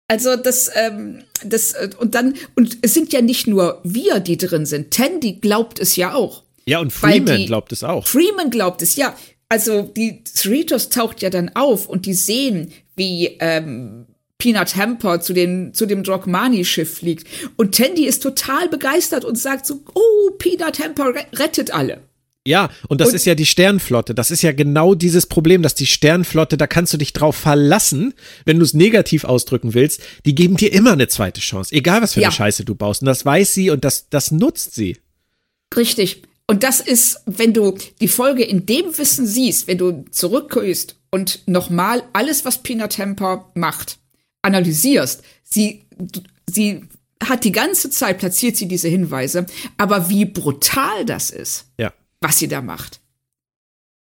Also das, ähm, das äh, und dann und es sind ja nicht nur wir, die drin sind. Tandy glaubt es ja auch. Ja, und Freeman die- glaubt es auch. Freeman glaubt es ja. Also die Cerritos taucht ja dann auf und die sehen, wie ähm, Peanut Hamper zu, den, zu dem Drogmani-Schiff fliegt. Und Tandy ist total begeistert und sagt so, oh, Peanut Hamper re- rettet alle. Ja, und das Und- ist ja die Sternflotte. Das ist ja genau dieses Problem, dass die Sternflotte, da kannst du dich drauf verlassen, wenn du es negativ ausdrücken willst, die geben dir immer eine zweite Chance, egal was für Ja. eine Scheiße du baust. Und das weiß sie und das, das nutzt sie. Richtig. Und das ist, wenn du die Folge in dem Wissen siehst, wenn du zurückgehst und nochmal alles, was Pina Temper macht, analysierst, sie, sie hat die ganze Zeit platziert sie diese Hinweise, aber wie brutal das ist, Ja. was sie da macht.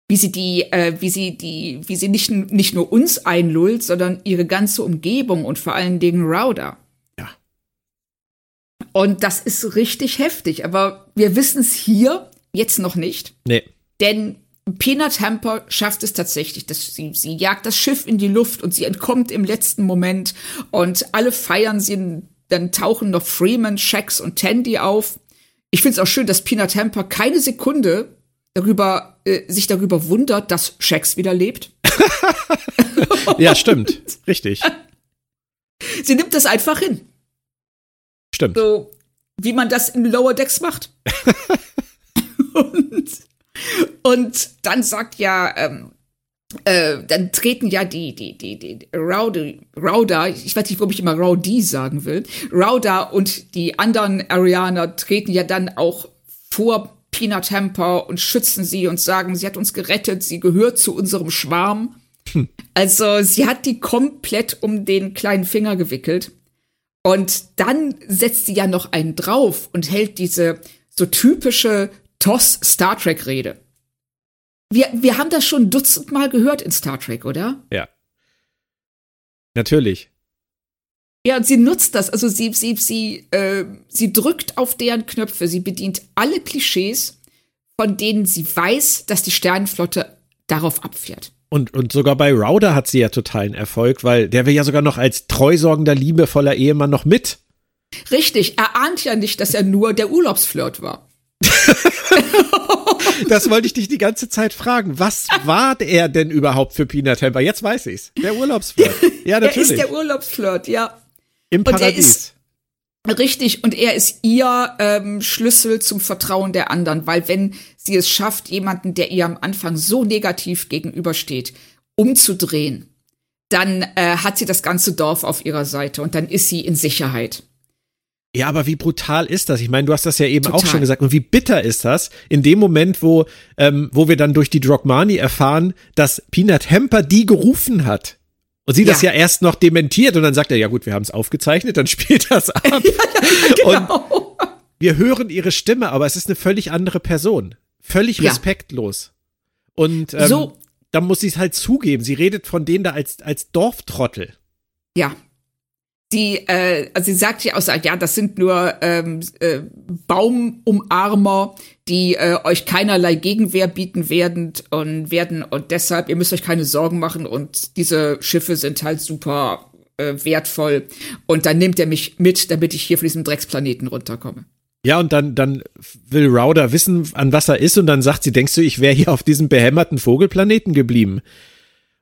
Wie sie die, äh, wie sie die, wie sie nicht, nicht nur uns einlullt, sondern ihre ganze Umgebung und vor allen Dingen Rauder. Ja. Und das ist richtig heftig. Aber wir wissen es hier jetzt noch nicht. Nee. Denn Peanut Hamper schafft es tatsächlich. Dass sie, sie jagt das Schiff in die Luft und sie entkommt im letzten Moment. Und alle feiern sie. Dann tauchen noch Freeman, Shax und Tandy auf. Ich finde es auch schön, dass Peanut Hamper keine Sekunde darüber, äh, sich darüber wundert, dass Shax wieder lebt. (laughs) ja, stimmt. Richtig. Sie nimmt das einfach hin. Stimmt. So, wie man das in Lower Decks macht. (laughs) und, und dann sagt ja, ähm, äh, dann treten ja die, die, die, die Rowdy, Rowda, ich weiß nicht, warum ich immer Rowdy sagen will, Rowda und die anderen Arianer treten ja dann auch vor Peanut Hamper und schützen sie und sagen, sie hat uns gerettet, sie gehört zu unserem Schwarm. Hm. Also sie hat die komplett um den kleinen Finger gewickelt. Und dann setzt sie ja noch einen drauf und hält diese so typische TOS Star Trek Rede. Wir, wir haben das schon dutzendmal gehört in Star Trek, oder? Ja. Natürlich. Ja, und sie nutzt das. Also sie, sie, sie, äh, sie drückt auf deren Knöpfe. Sie bedient alle Klischees, von denen sie weiß, dass die Sternenflotte darauf abfährt. Und, und sogar bei Rauder hat sie ja totalen Erfolg, weil der will ja sogar noch als treusorgender, liebevoller Ehemann noch mit. Richtig, er ahnt ja nicht, dass er nur der Urlaubsflirt war. (laughs) das wollte ich dich die ganze Zeit fragen. Was war er denn überhaupt für Peanut Hamper? Jetzt weiß ich's. Der Urlaubsflirt. (laughs) Ja, natürlich. Er ist der Urlaubsflirt, ja. Im Paradies. Richtig, und er ist ihr ähm, Schlüssel zum Vertrauen der anderen, weil wenn sie es schafft, jemanden, der ihr am Anfang so negativ gegenübersteht, umzudrehen, dann äh, hat sie das ganze Dorf auf ihrer Seite und dann ist sie in Sicherheit. Ja, aber wie brutal ist das? Ich meine, du hast das ja eben Total. auch schon gesagt. Und wie bitter ist das in dem Moment, wo, ähm, wo wir dann durch die Drogmani erfahren, dass Peanut Hamper die gerufen hat. Und sie ja. das ja erst noch dementiert und dann sagt er, ja gut, wir haben es aufgezeichnet, dann (laughs) spielt das ab. ja, ja, genau. Und wir hören ihre Stimme, aber es ist eine völlig andere Person. Völlig respektlos. Und ähm, so. dann muss sie es halt zugeben. Sie redet von denen da als, als Dorftrottel. Ja, die, äh, also sie sagt ja auch, ja, das sind nur ähm, äh, Baumumarmer, die äh, euch keinerlei Gegenwehr bieten werden und werden und deshalb, ihr müsst euch keine Sorgen machen und diese Schiffe sind halt super äh, wertvoll und dann nimmt er mich mit, damit ich hier von diesem Drecksplaneten runterkomme. Ja, und dann, dann will Rauder wissen, an was er ist, und dann sagt sie, denkst du, ich wäre hier auf diesem behämmerten Vogelplaneten geblieben?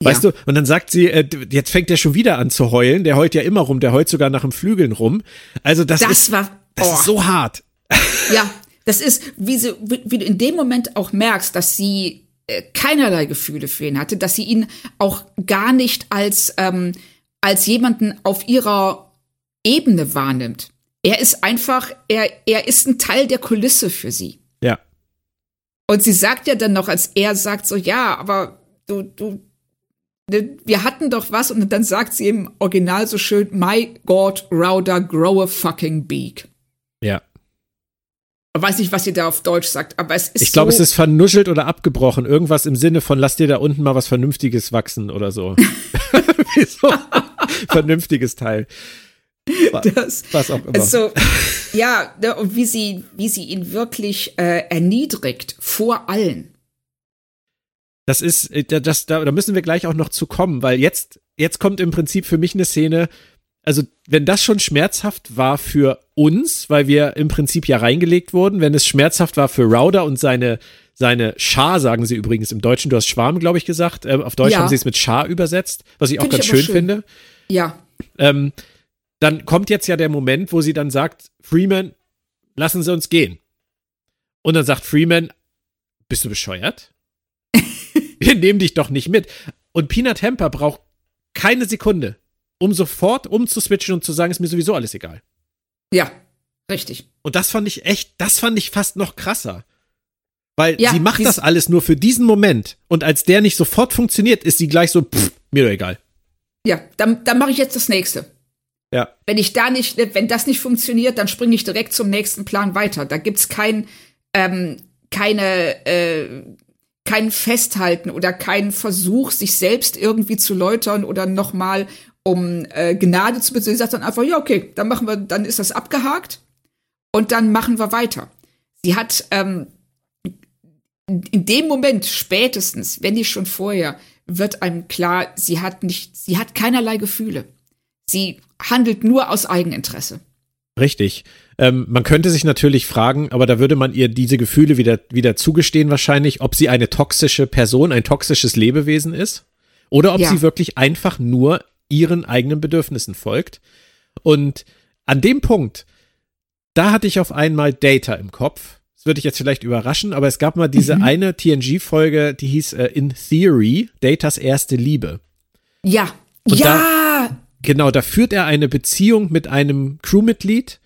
Weißt ja. du? Und dann sagt sie, äh, jetzt fängt er schon wieder an zu heulen. Der heult ja immer rum, der heult sogar nach dem Flügeln rum. Also das, das ist, war, das ist so hart. Ja, das ist, wie, sie, wie du in dem Moment auch merkst, dass sie äh, keinerlei Gefühle für ihn hatte, dass sie ihn auch gar nicht als, ähm, als jemanden auf ihrer Ebene wahrnimmt. Er ist einfach, er, er ist ein Teil der Kulisse für sie. Ja. Und sie sagt ja dann noch, als er sagt so, ja, aber du, du, wir hatten doch was und dann sagt sie im Original so schön, My God, Rauder, grow a fucking beak. Ja. Ich weiß nicht, was sie da auf Deutsch sagt, aber es ist Ich glaube, so es ist vernuschelt oder abgebrochen. Irgendwas im Sinne von, lass dir da unten mal was Vernünftiges wachsen oder so. (laughs) Wieso? Vernünftiges Teil. Das, was auch immer. Also, ja, ne, und wie sie, wie sie ihn wirklich äh, erniedrigt vor allen. Das ist, äh, das, da, da müssen wir gleich auch noch zu kommen, weil jetzt, jetzt kommt im Prinzip für mich eine Szene, also wenn das schon schmerzhaft war für uns, weil wir im Prinzip ja reingelegt wurden, wenn es schmerzhaft war für Rauder und seine, seine Schar, sagen sie übrigens im Deutschen, du hast Schwarm, glaube ich, gesagt, äh, auf Deutsch ja. haben sie es mit Schar übersetzt, was ich Find auch ganz schön, schön, finde. Ja. Ähm, dann kommt jetzt ja der Moment, wo sie dann sagt, Freeman, lassen Sie uns gehen. Und dann sagt Freeman, bist du bescheuert? (laughs) wir nehmen dich doch nicht mit. Und Peanut Hamper braucht keine Sekunde, um sofort umzuswitchen und zu sagen, ist mir sowieso alles egal. Ja, richtig. Und das fand ich echt, das fand ich fast noch krasser. Weil ja, sie macht das alles nur für diesen Moment. Und als der nicht sofort funktioniert, ist sie gleich so, pff, mir doch egal. Ja, dann, dann mache ich jetzt das nächste. Ja. Wenn ich da nicht, wenn das nicht funktioniert, dann springe ich direkt zum nächsten Plan weiter. Da gibt's kein, ähm, keine, äh, kein Festhalten oder kein Versuch, sich selbst irgendwie zu läutern oder nochmal um äh, Gnade zu bitten. Sie sagt dann einfach, ja, okay, dann machen wir, dann ist das abgehakt. und dann machen wir weiter. Sie hat ähm, in dem Moment spätestens, wenn nicht schon vorher, wird einem klar, sie hat nicht, sie hat keinerlei Gefühle. Sie handelt nur aus Eigeninteresse. Richtig. Ähm, man könnte sich natürlich fragen, aber da würde man ihr diese Gefühle wieder, wieder zugestehen wahrscheinlich, ob sie eine toxische Person, ein toxisches Lebewesen ist oder ob ja. sie wirklich einfach nur ihren eigenen Bedürfnissen folgt. Und an dem Punkt, da hatte ich auf einmal Data im Kopf. Das würde ich jetzt vielleicht überraschen, aber es gab mal diese mhm. eine TNG-Folge, die hieß äh, In Theory, Datas erste Liebe. Ja. Und ja. Da, genau, da führt er eine Beziehung mit einem Crewmitglied.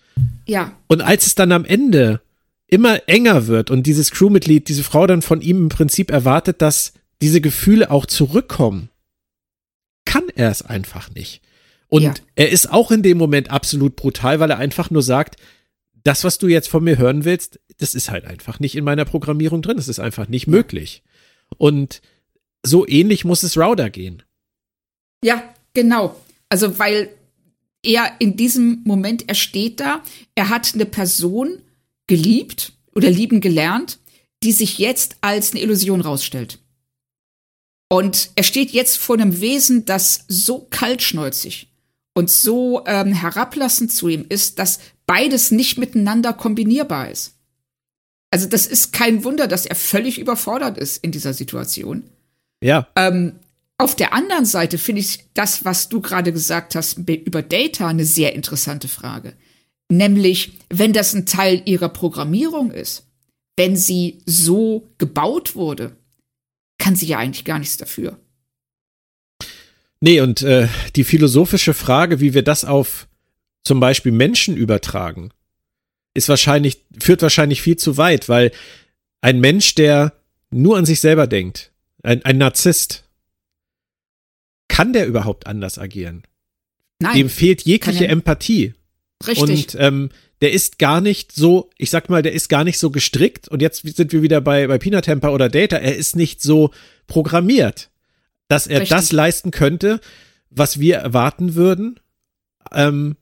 Ja. Und als es dann am Ende immer enger wird und dieses Crewmitglied, diese Frau dann von ihm im Prinzip erwartet, dass diese Gefühle auch zurückkommen, kann er es einfach nicht. Und ja. er ist auch in dem Moment absolut brutal, weil er einfach nur sagt, das, was du jetzt von mir hören willst, das ist halt einfach nicht in meiner Programmierung drin. Das ist einfach nicht möglich. Und so ähnlich muss es Router gehen. Ja, genau. Also, weil er in diesem Moment, er steht da, er hat eine Person geliebt oder lieben gelernt, die sich jetzt als eine Illusion rausstellt. Und er steht jetzt vor einem Wesen, das so kaltschnäuzig und so ähm, herablassend zu ihm ist, dass beides nicht miteinander kombinierbar ist. Also das ist kein Wunder, dass er völlig überfordert ist in dieser Situation. Ja. Ähm, auf der anderen Seite finde ich das, was du gerade gesagt hast über Data, eine sehr interessante Frage. Nämlich, wenn das ein Teil ihrer Programmierung ist, wenn sie so gebaut wurde, kann sie ja eigentlich gar nichts dafür. Nee, und äh, die philosophische Frage, wie wir das auf zum Beispiel Menschen übertragen, ist wahrscheinlich, führt wahrscheinlich viel zu weit, weil ein Mensch, der nur an sich selber denkt, ein, ein Narzisst, kann der überhaupt anders agieren? Nein. Dem fehlt jegliche Empathie. Richtig. Und ähm, der ist gar nicht so, ich sag mal, der ist gar nicht so gestrickt. Und jetzt sind wir wieder bei, bei Peanut Temper oder Data. Er ist nicht so programmiert, dass er Richtig. das leisten könnte, was wir erwarten würden. Ähm,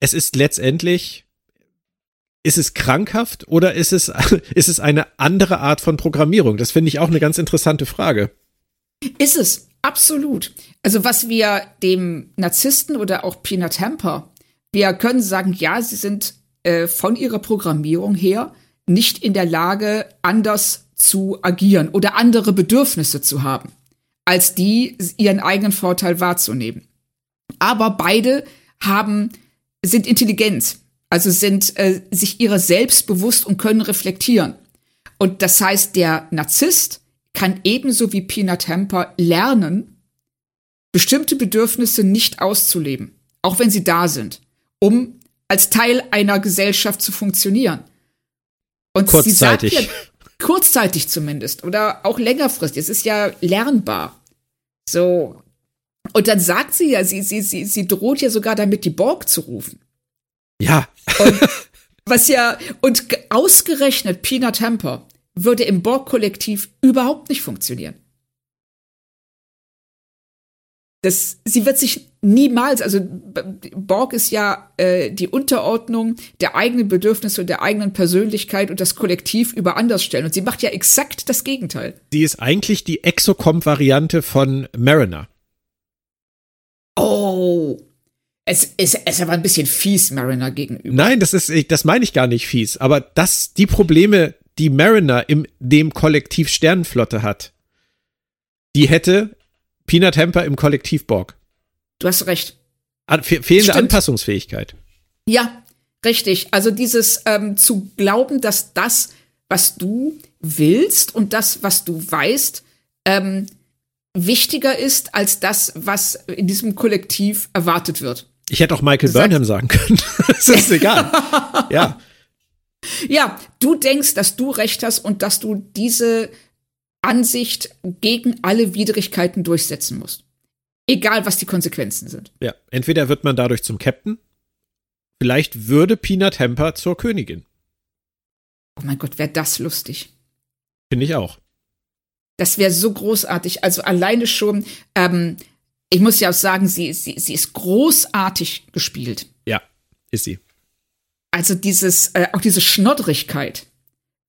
es ist letztendlich, ist es krankhaft oder ist es, (laughs) ist es eine andere Art von Programmierung? Das finde ich auch eine ganz interessante Frage. Ist es, absolut. Also was wir dem Narzissten oder auch Peanut Temper wir können sagen, ja, sie sind äh, von ihrer Programmierung her nicht in der Lage, anders zu agieren oder andere Bedürfnisse zu haben, als die ihren eigenen Vorteil wahrzunehmen. Aber beide haben, sind intelligent, also sind äh, sich ihrer selbst bewusst und können reflektieren. Und das heißt, der Narzisst kann ebenso wie Peanut Temper lernen, bestimmte Bedürfnisse nicht auszuleben, auch wenn sie da sind um als Teil einer Gesellschaft zu funktionieren. Und kurzzeitig. sie sagt ja, kurzzeitig zumindest oder auch längerfristig. Es ist ja lernbar. So. Und dann sagt sie ja, sie, sie, sie, sie droht ja sogar damit, die Borg zu rufen. Ja. Und was ja, und ausgerechnet Peanut Temper würde im Borg-Kollektiv überhaupt nicht funktionieren das, sie wird sich niemals, also Borg ist ja äh, die Unterordnung der eigenen Bedürfnisse und der eigenen Persönlichkeit und das Kollektiv über anders stellen. Und sie macht ja exakt das Gegenteil. Sie ist eigentlich die Exocomp-Variante von Mariner. Oh. Es ist, es ist aber ein bisschen fies Mariner gegenüber. Nein, das ist, das meine ich gar nicht fies. Aber das, die Probleme, die Mariner im dem Kollektiv Sternenflotte hat, die hätte Peanut Temper im Kollektiv Borg. Du hast recht. An, fehlende Stimmt. Anpassungsfähigkeit. Ja, richtig. Also dieses ähm, zu glauben, dass das, was du willst und das, was du weißt, ähm, wichtiger ist als das, was in diesem Kollektiv erwartet wird. Ich hätte auch Michael Burnham sagen können. (laughs) das ist egal. (laughs) ja. Ja, du denkst, dass du recht hast und dass du diese Ansicht gegen alle Widrigkeiten durchsetzen musst. Egal, was die Konsequenzen sind. Ja, entweder wird man dadurch zum Captain, vielleicht würde Pina Temper zur Königin. Oh mein Gott, wäre das lustig. Finde ich auch. Das wäre so großartig. Also alleine schon, ähm, ich muss ja auch sagen, sie, sie, sie ist großartig gespielt. Ja, ist sie. Also dieses, äh, auch diese Schnoddrigkeit,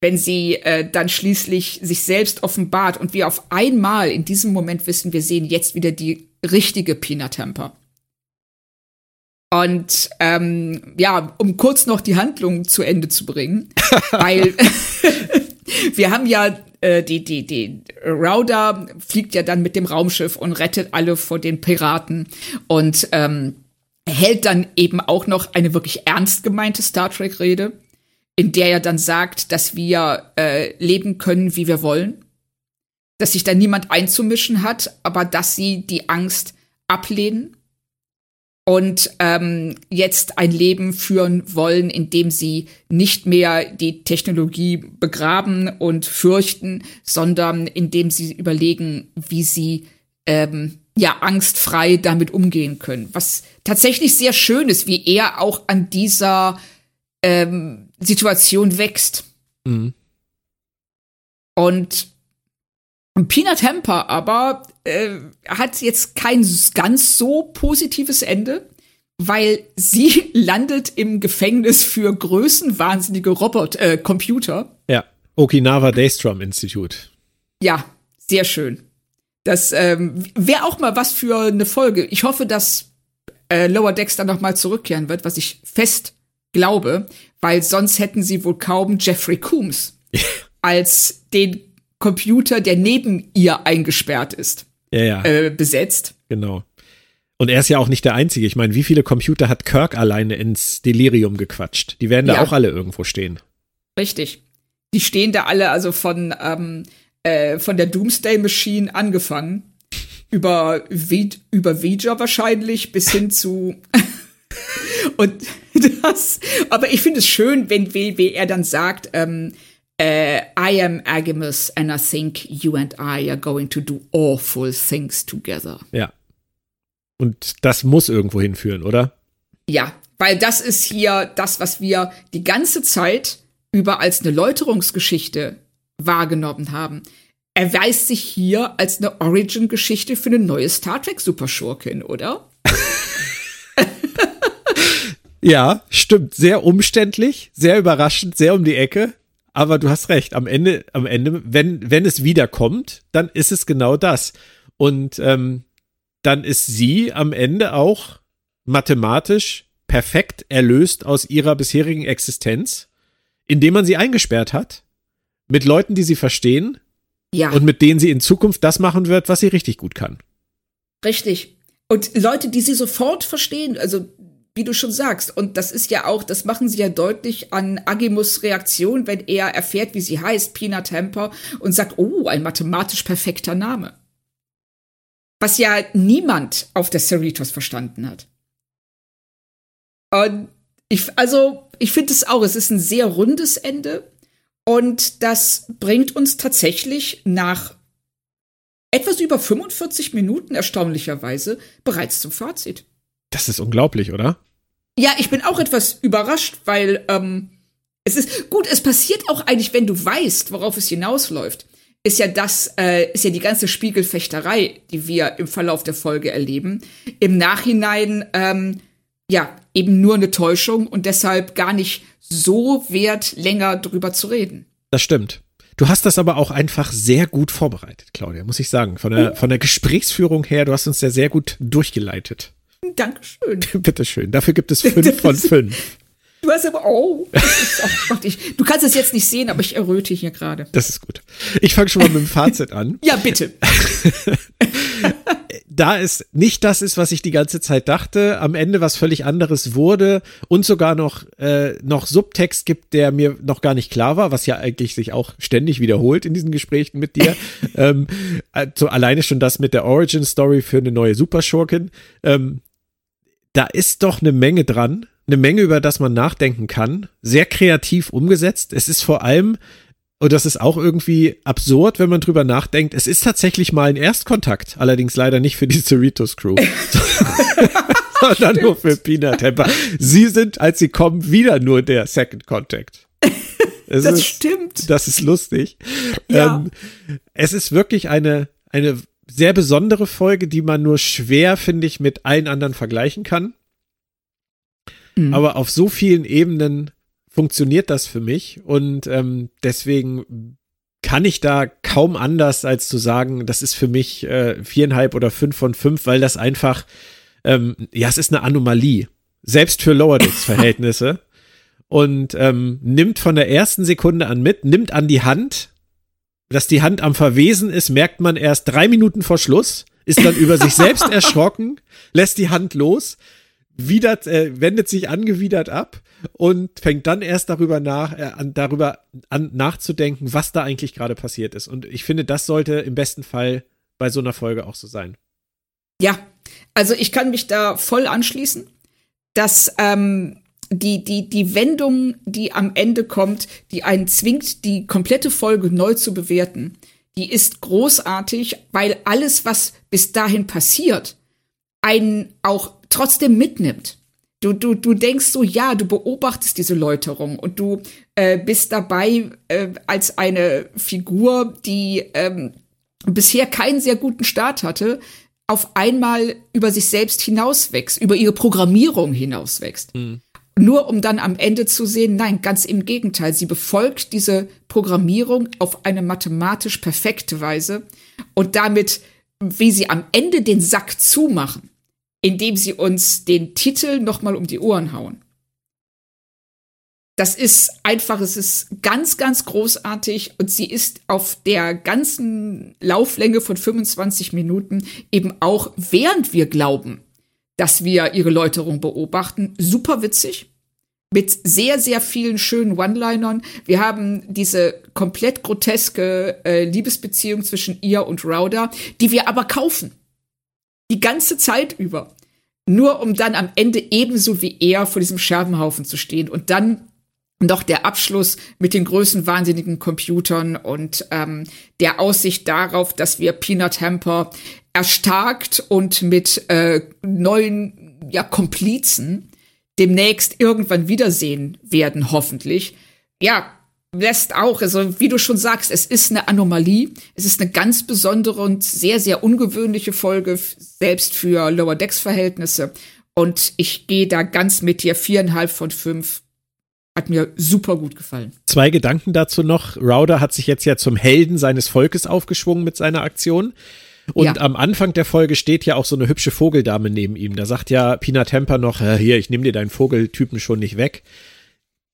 wenn sie äh, dann schließlich sich selbst offenbart und wir auf einmal in diesem Moment wissen, wir sehen jetzt wieder die richtige Pina Temper. Und ähm, ja, um kurz noch die Handlung zu Ende zu bringen, (laughs) weil (laughs) wir haben ja äh, die die die Rauda fliegt ja dann mit dem Raumschiff und rettet alle vor den Piraten und ähm, hält dann eben auch noch eine wirklich ernst gemeinte Star Trek Rede, in der er dann sagt, dass wir äh, leben können, wie wir wollen, dass sich da niemand einzumischen hat, aber dass sie die Angst ablehnen und ähm, jetzt ein Leben führen wollen, in dem sie nicht mehr die Technologie begraben und fürchten, sondern in dem sie überlegen, wie sie ähm, ja angstfrei damit umgehen können. Was tatsächlich sehr schön ist, wie er auch an dieser ähm, Situation wächst. Mhm. Und Peanut Temper aber äh, hat jetzt kein ganz so positives Ende, weil sie (laughs) landet im Gefängnis für größenwahnsinnige Robot äh, Computer. Ja, Okinawa Daystrom Institute. Ja, sehr schön. Das ähm, wäre auch mal was für eine Folge. Ich hoffe, dass äh, Lower Decks dann noch mal zurückkehren wird, was ich fest glaube, weil sonst hätten sie wohl kaum Jeffrey Coombs (laughs) als den Computer, der neben ihr eingesperrt ist, ja, ja. Äh, besetzt. Genau. Und er ist ja auch nicht der Einzige. Ich meine, wie viele Computer hat Kirk alleine ins Delirium gequatscht? Die werden da auch alle irgendwo stehen. Richtig. Die stehen da alle, also von, ähm, äh, von der Doomsday Machine angefangen, über, Vid über Vija wahrscheinlich, bis hin zu. (laughs) und das, aber ich finde es schön, wenn wie, er dann sagt, ähm, Uh, I am Agamus and I think you and I are going to do awful things together. Ja. Und das muss irgendwo hinführen, oder? Ja, weil das ist hier das, was wir die ganze Zeit über als eine Läuterungsgeschichte wahrgenommen haben. Er weist sich hier als eine Origin-Geschichte für eine neue Star Trek Superschurkin, oder? ja, stimmt. Sehr umständlich, sehr überraschend, sehr um die Ecke. Aber du hast recht, am Ende, am Ende, wenn, wenn es wiederkommt, dann ist es genau das. Und ähm, dann ist sie am Ende auch mathematisch perfekt erlöst aus ihrer bisherigen Existenz, indem man sie eingesperrt hat, mit Leuten, die sie verstehen ja. und mit denen sie in Zukunft das machen wird, was sie richtig gut kann. Richtig. Und Leute, die sie sofort verstehen, also wie du schon sagst, und das ist ja auch, das machen sie ja deutlich an Agimus Reaktion, wenn er erfährt, wie sie heißt, Pina Temper, und sagt, oh, ein mathematisch perfekter Name. Was ja niemand auf der Cerritos verstanden hat. Und ich, also, ich finde es auch, es ist ein sehr rundes Ende. Und das bringt uns tatsächlich nach etwas über 45 Minuten erstaunlicherweise bereits zum Fazit. Das ist unglaublich, oder? Ja, ich bin auch etwas überrascht, weil ähm, es ist gut, es passiert auch eigentlich, wenn du weißt, worauf es hinausläuft. Ist ja das, äh, ist ja die ganze Spiegelfechterei, die wir im Verlauf der Folge erleben. Im Nachhinein, ähm, ja, eben nur eine Täuschung und deshalb gar nicht so wert, länger drüber zu reden. Das stimmt. Du hast das aber auch einfach sehr gut vorbereitet, Claudia, muss ich sagen. Von der, oh. von der Gesprächsführung her, du hast uns ja sehr gut durchgeleitet. Dankeschön. (laughs) Bitteschön. Dafür gibt es fünf von fünf. Du hast aber, oh, ist, oh ich, du kannst es jetzt nicht sehen, aber ich erröte hier gerade. Das ist gut. Ich fange schon mal mit dem Fazit an. ja, bitte. (laughs) da es nicht das ist, was ich die ganze Zeit dachte, am Ende was völlig anderes wurde und sogar noch, äh, noch Subtext gibt, der mir noch gar nicht klar war, was ja eigentlich sich auch ständig wiederholt in diesen Gesprächen mit dir. (laughs) ähm, also alleine schon das mit der Origin Story für eine neue Superschurkin. Ähm, da ist doch eine Menge dran, eine Menge, über das man nachdenken kann. Sehr kreativ umgesetzt. Es ist vor allem, und das ist auch irgendwie absurd, wenn man drüber nachdenkt, es ist tatsächlich mal ein Erstkontakt, allerdings leider nicht für die Cerritos Crew. (laughs) sondern nur für Peanut Temper. Sie sind, als sie kommen, wieder nur der Second Contact. (laughs) Es das ist, stimmt. Das ist lustig. Ja. Ähm, es ist wirklich eine, eine sehr besondere Folge, die man nur schwer, finde ich, mit allen anderen vergleichen kann. mhm. aber auf so vielen Ebenen funktioniert das für mich. Und ähm, deswegen kann ich da kaum anders als zu sagen, das ist für mich äh, viereinhalb oder fünf von fünf, weil das einfach, ähm, ja, es ist eine Anomalie, selbst für Lower Decks Verhältnisse. (laughs) Und ähm, nimmt von der ersten Sekunde an mit, nimmt an die Hand, dass die Hand am Verwesen ist, merkt man erst drei Minuten vor Schluss, ist dann über sich selbst (laughs) erschrocken, lässt die Hand los, widert, äh, wendet sich angewidert ab und fängt dann erst darüber nach, äh, an, darüber an, nachzudenken, was da eigentlich gerade passiert ist. Und ich finde, das sollte im besten Fall bei so einer Folge auch so sein. Ja, also ich kann mich da voll anschließen, dass ähm, die, die, die Wendung, die am Ende kommt, die einen zwingt, die komplette Folge neu zu bewerten, die ist großartig, weil alles, was bis dahin passiert, einen auch trotzdem mitnimmt. Du, du, du denkst so, ja, du beobachtest diese Läuterung und du äh, bist dabei äh, als eine Figur, die ähm, bisher keinen sehr guten Start hatte, auf einmal über sich selbst hinauswächst, über ihre Programmierung hinauswächst. Mhm. Nur um dann am Ende zu sehen, nein, ganz im Gegenteil, sie befolgt diese Programmierung auf eine mathematisch perfekte Weise und damit, wie sie am Ende den Sack zumachen, indem sie uns den Titel nochmal um die Ohren hauen. Das ist einfach, es ist ganz, ganz großartig und sie ist auf der ganzen Lauflänge von 25 Minuten eben auch, während wir glauben, dass wir ihre Läuterung beobachten. Super witzig. Mit sehr, sehr vielen schönen One-Linern. Wir haben diese komplett groteske äh, Liebesbeziehung zwischen ihr und Rauda, die wir aber kaufen. Die ganze Zeit über. Nur um dann am Ende ebenso wie er vor diesem Scherbenhaufen zu stehen und dann noch der Abschluss mit den größenwahnsinnigen Computern und ähm, der Aussicht darauf, dass wir Peanut Hamper erstarkt und mit äh, neuen ja, Komplizen demnächst irgendwann wiedersehen werden, hoffentlich. Ja, lässt auch, also wie du schon sagst, es ist eine Anomalie. Es ist eine ganz besondere und sehr, sehr ungewöhnliche Folge, selbst für Lower Decks Verhältnisse. Und ich gehe da ganz mit dir. Viereinhalb von fünf hat mir super gut gefallen. Zwei Gedanken dazu noch. Rauder hat sich jetzt ja zum Helden seines Volkes aufgeschwungen mit seiner Aktion. Und ja. am Anfang der Folge steht ja auch so eine hübsche Vogeldame neben ihm. Da sagt ja Pina Temper noch, hier, ich nehme dir deinen Vogeltypen schon nicht weg.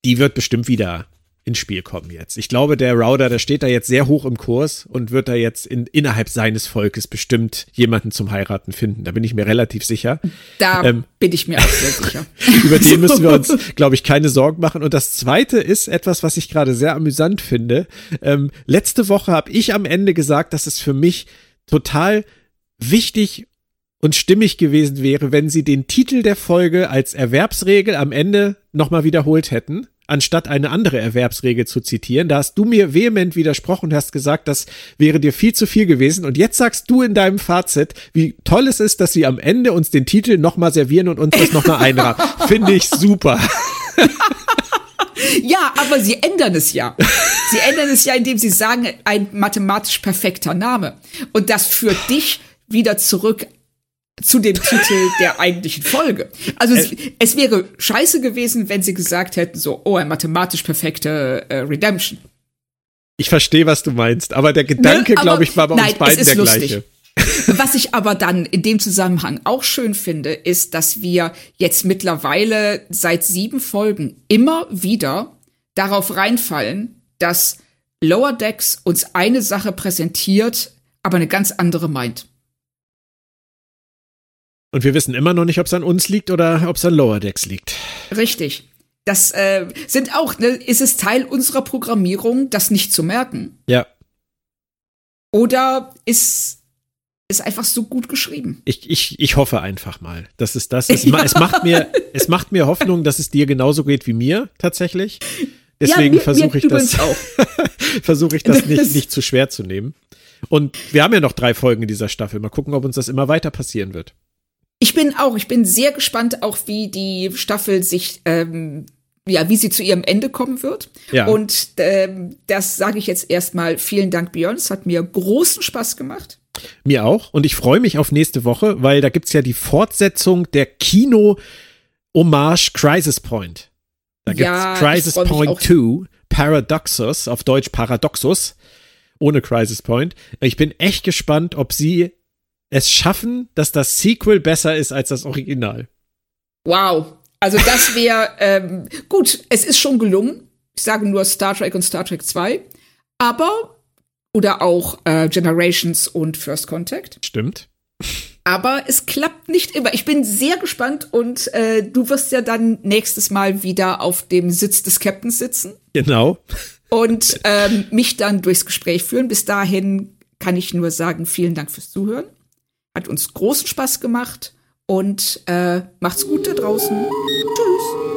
Die wird bestimmt wieder ins Spiel kommen jetzt. Ich glaube, der Rauder, der steht da jetzt sehr hoch im Kurs und wird da jetzt in, innerhalb seines Volkes bestimmt jemanden zum Heiraten finden. Da bin ich mir relativ sicher. Da ähm, bin ich mir auch sehr (laughs) sicher. über den müssen wir uns, (laughs) glaube ich, keine Sorgen machen. Und das Zweite ist etwas, was ich gerade sehr amüsant finde. Ähm, letzte Woche habe ich am Ende gesagt, dass es für mich total wichtig und stimmig gewesen wäre, wenn sie den Titel der Folge als Erwerbsregel am Ende nochmal wiederholt hätten anstatt eine andere Erwerbsregel zu zitieren. Da hast du mir vehement widersprochen und hast gesagt, das wäre dir viel zu viel gewesen. Und jetzt sagst du in deinem Fazit, wie toll es ist, dass sie am Ende uns den Titel nochmal servieren und uns das nochmal einrahmen. (laughs) Finde ich super. (laughs) Ja, aber sie ändern es ja. Sie ändern es ja, indem sie sagen, ein mathematisch perfekter Name. Und das führt dich wieder zurück zu dem Titel der eigentlichen Folge. Also es, es, wäre scheiße gewesen, wenn sie gesagt hätten, so, oh, ein mathematisch perfekte äh, Redemption. Ich verstehe, was du meinst, aber der Gedanke, ne, glaube ich, war bei nein, uns beiden der lustig. gleiche. Was ich aber dann in dem Zusammenhang auch schön finde, ist, dass wir jetzt mittlerweile seit sieben Folgen immer wieder darauf reinfallen, dass Lower Decks uns eine Sache präsentiert, aber eine ganz andere meint. Und wir wissen immer noch nicht, ob es an uns liegt oder ob es an Lower Decks liegt. Richtig. Das äh, sind auch, ne, ist es Teil unserer Programmierung, das nicht zu merken? Ja. Oder ist ist einfach so gut geschrieben. Ich, ich, ich hoffe einfach mal. Das (laughs) ist das. Es, ja. es, macht mir, es macht mir Hoffnung, dass es dir genauso geht wie mir tatsächlich. Deswegen ja, (laughs) versuche ich das, versuche ich das nicht, nicht zu schwer zu nehmen. Und wir haben ja noch drei Folgen in dieser Staffel. Mal gucken, ob uns das immer weiter passieren wird. Ich bin auch, ich bin sehr gespannt, auch wie die Staffel sich, ähm, ja, wie sie zu ihrem Ende kommen wird. Ja. Und ähm, das sage ich jetzt erstmal. Vielen Dank, Björn. Es hat mir großen Spaß gemacht. Mir auch. Und ich freue mich auf nächste Woche, weil da gibt's ja die Fortsetzung der Kino- Hommage Crisis Point. Da gibt's Ja, ich Crisis Point auch. 2, Paradoxus, auf Deutsch Paradoxus, ohne Crisis Point. Ich bin echt gespannt, ob sie es schaffen, dass das Sequel besser ist als das Original. Wow. Also das (laughs) wäre ähm, gut. Es ist schon gelungen. Ich sage nur Star Trek und Star Trek 2. Aber oder auch äh, Generations und First Contact. Stimmt. Aber es klappt nicht immer. Ich bin sehr gespannt und äh, du wirst ja dann nächstes Mal wieder auf dem Sitz des Captains sitzen Genau. und ähm, mich dann durchs Gespräch führen. Bis dahin kann ich nur sagen, vielen Dank fürs Zuhören. Hat uns großen Spaß gemacht und äh, macht's gut da draußen. Tschüss.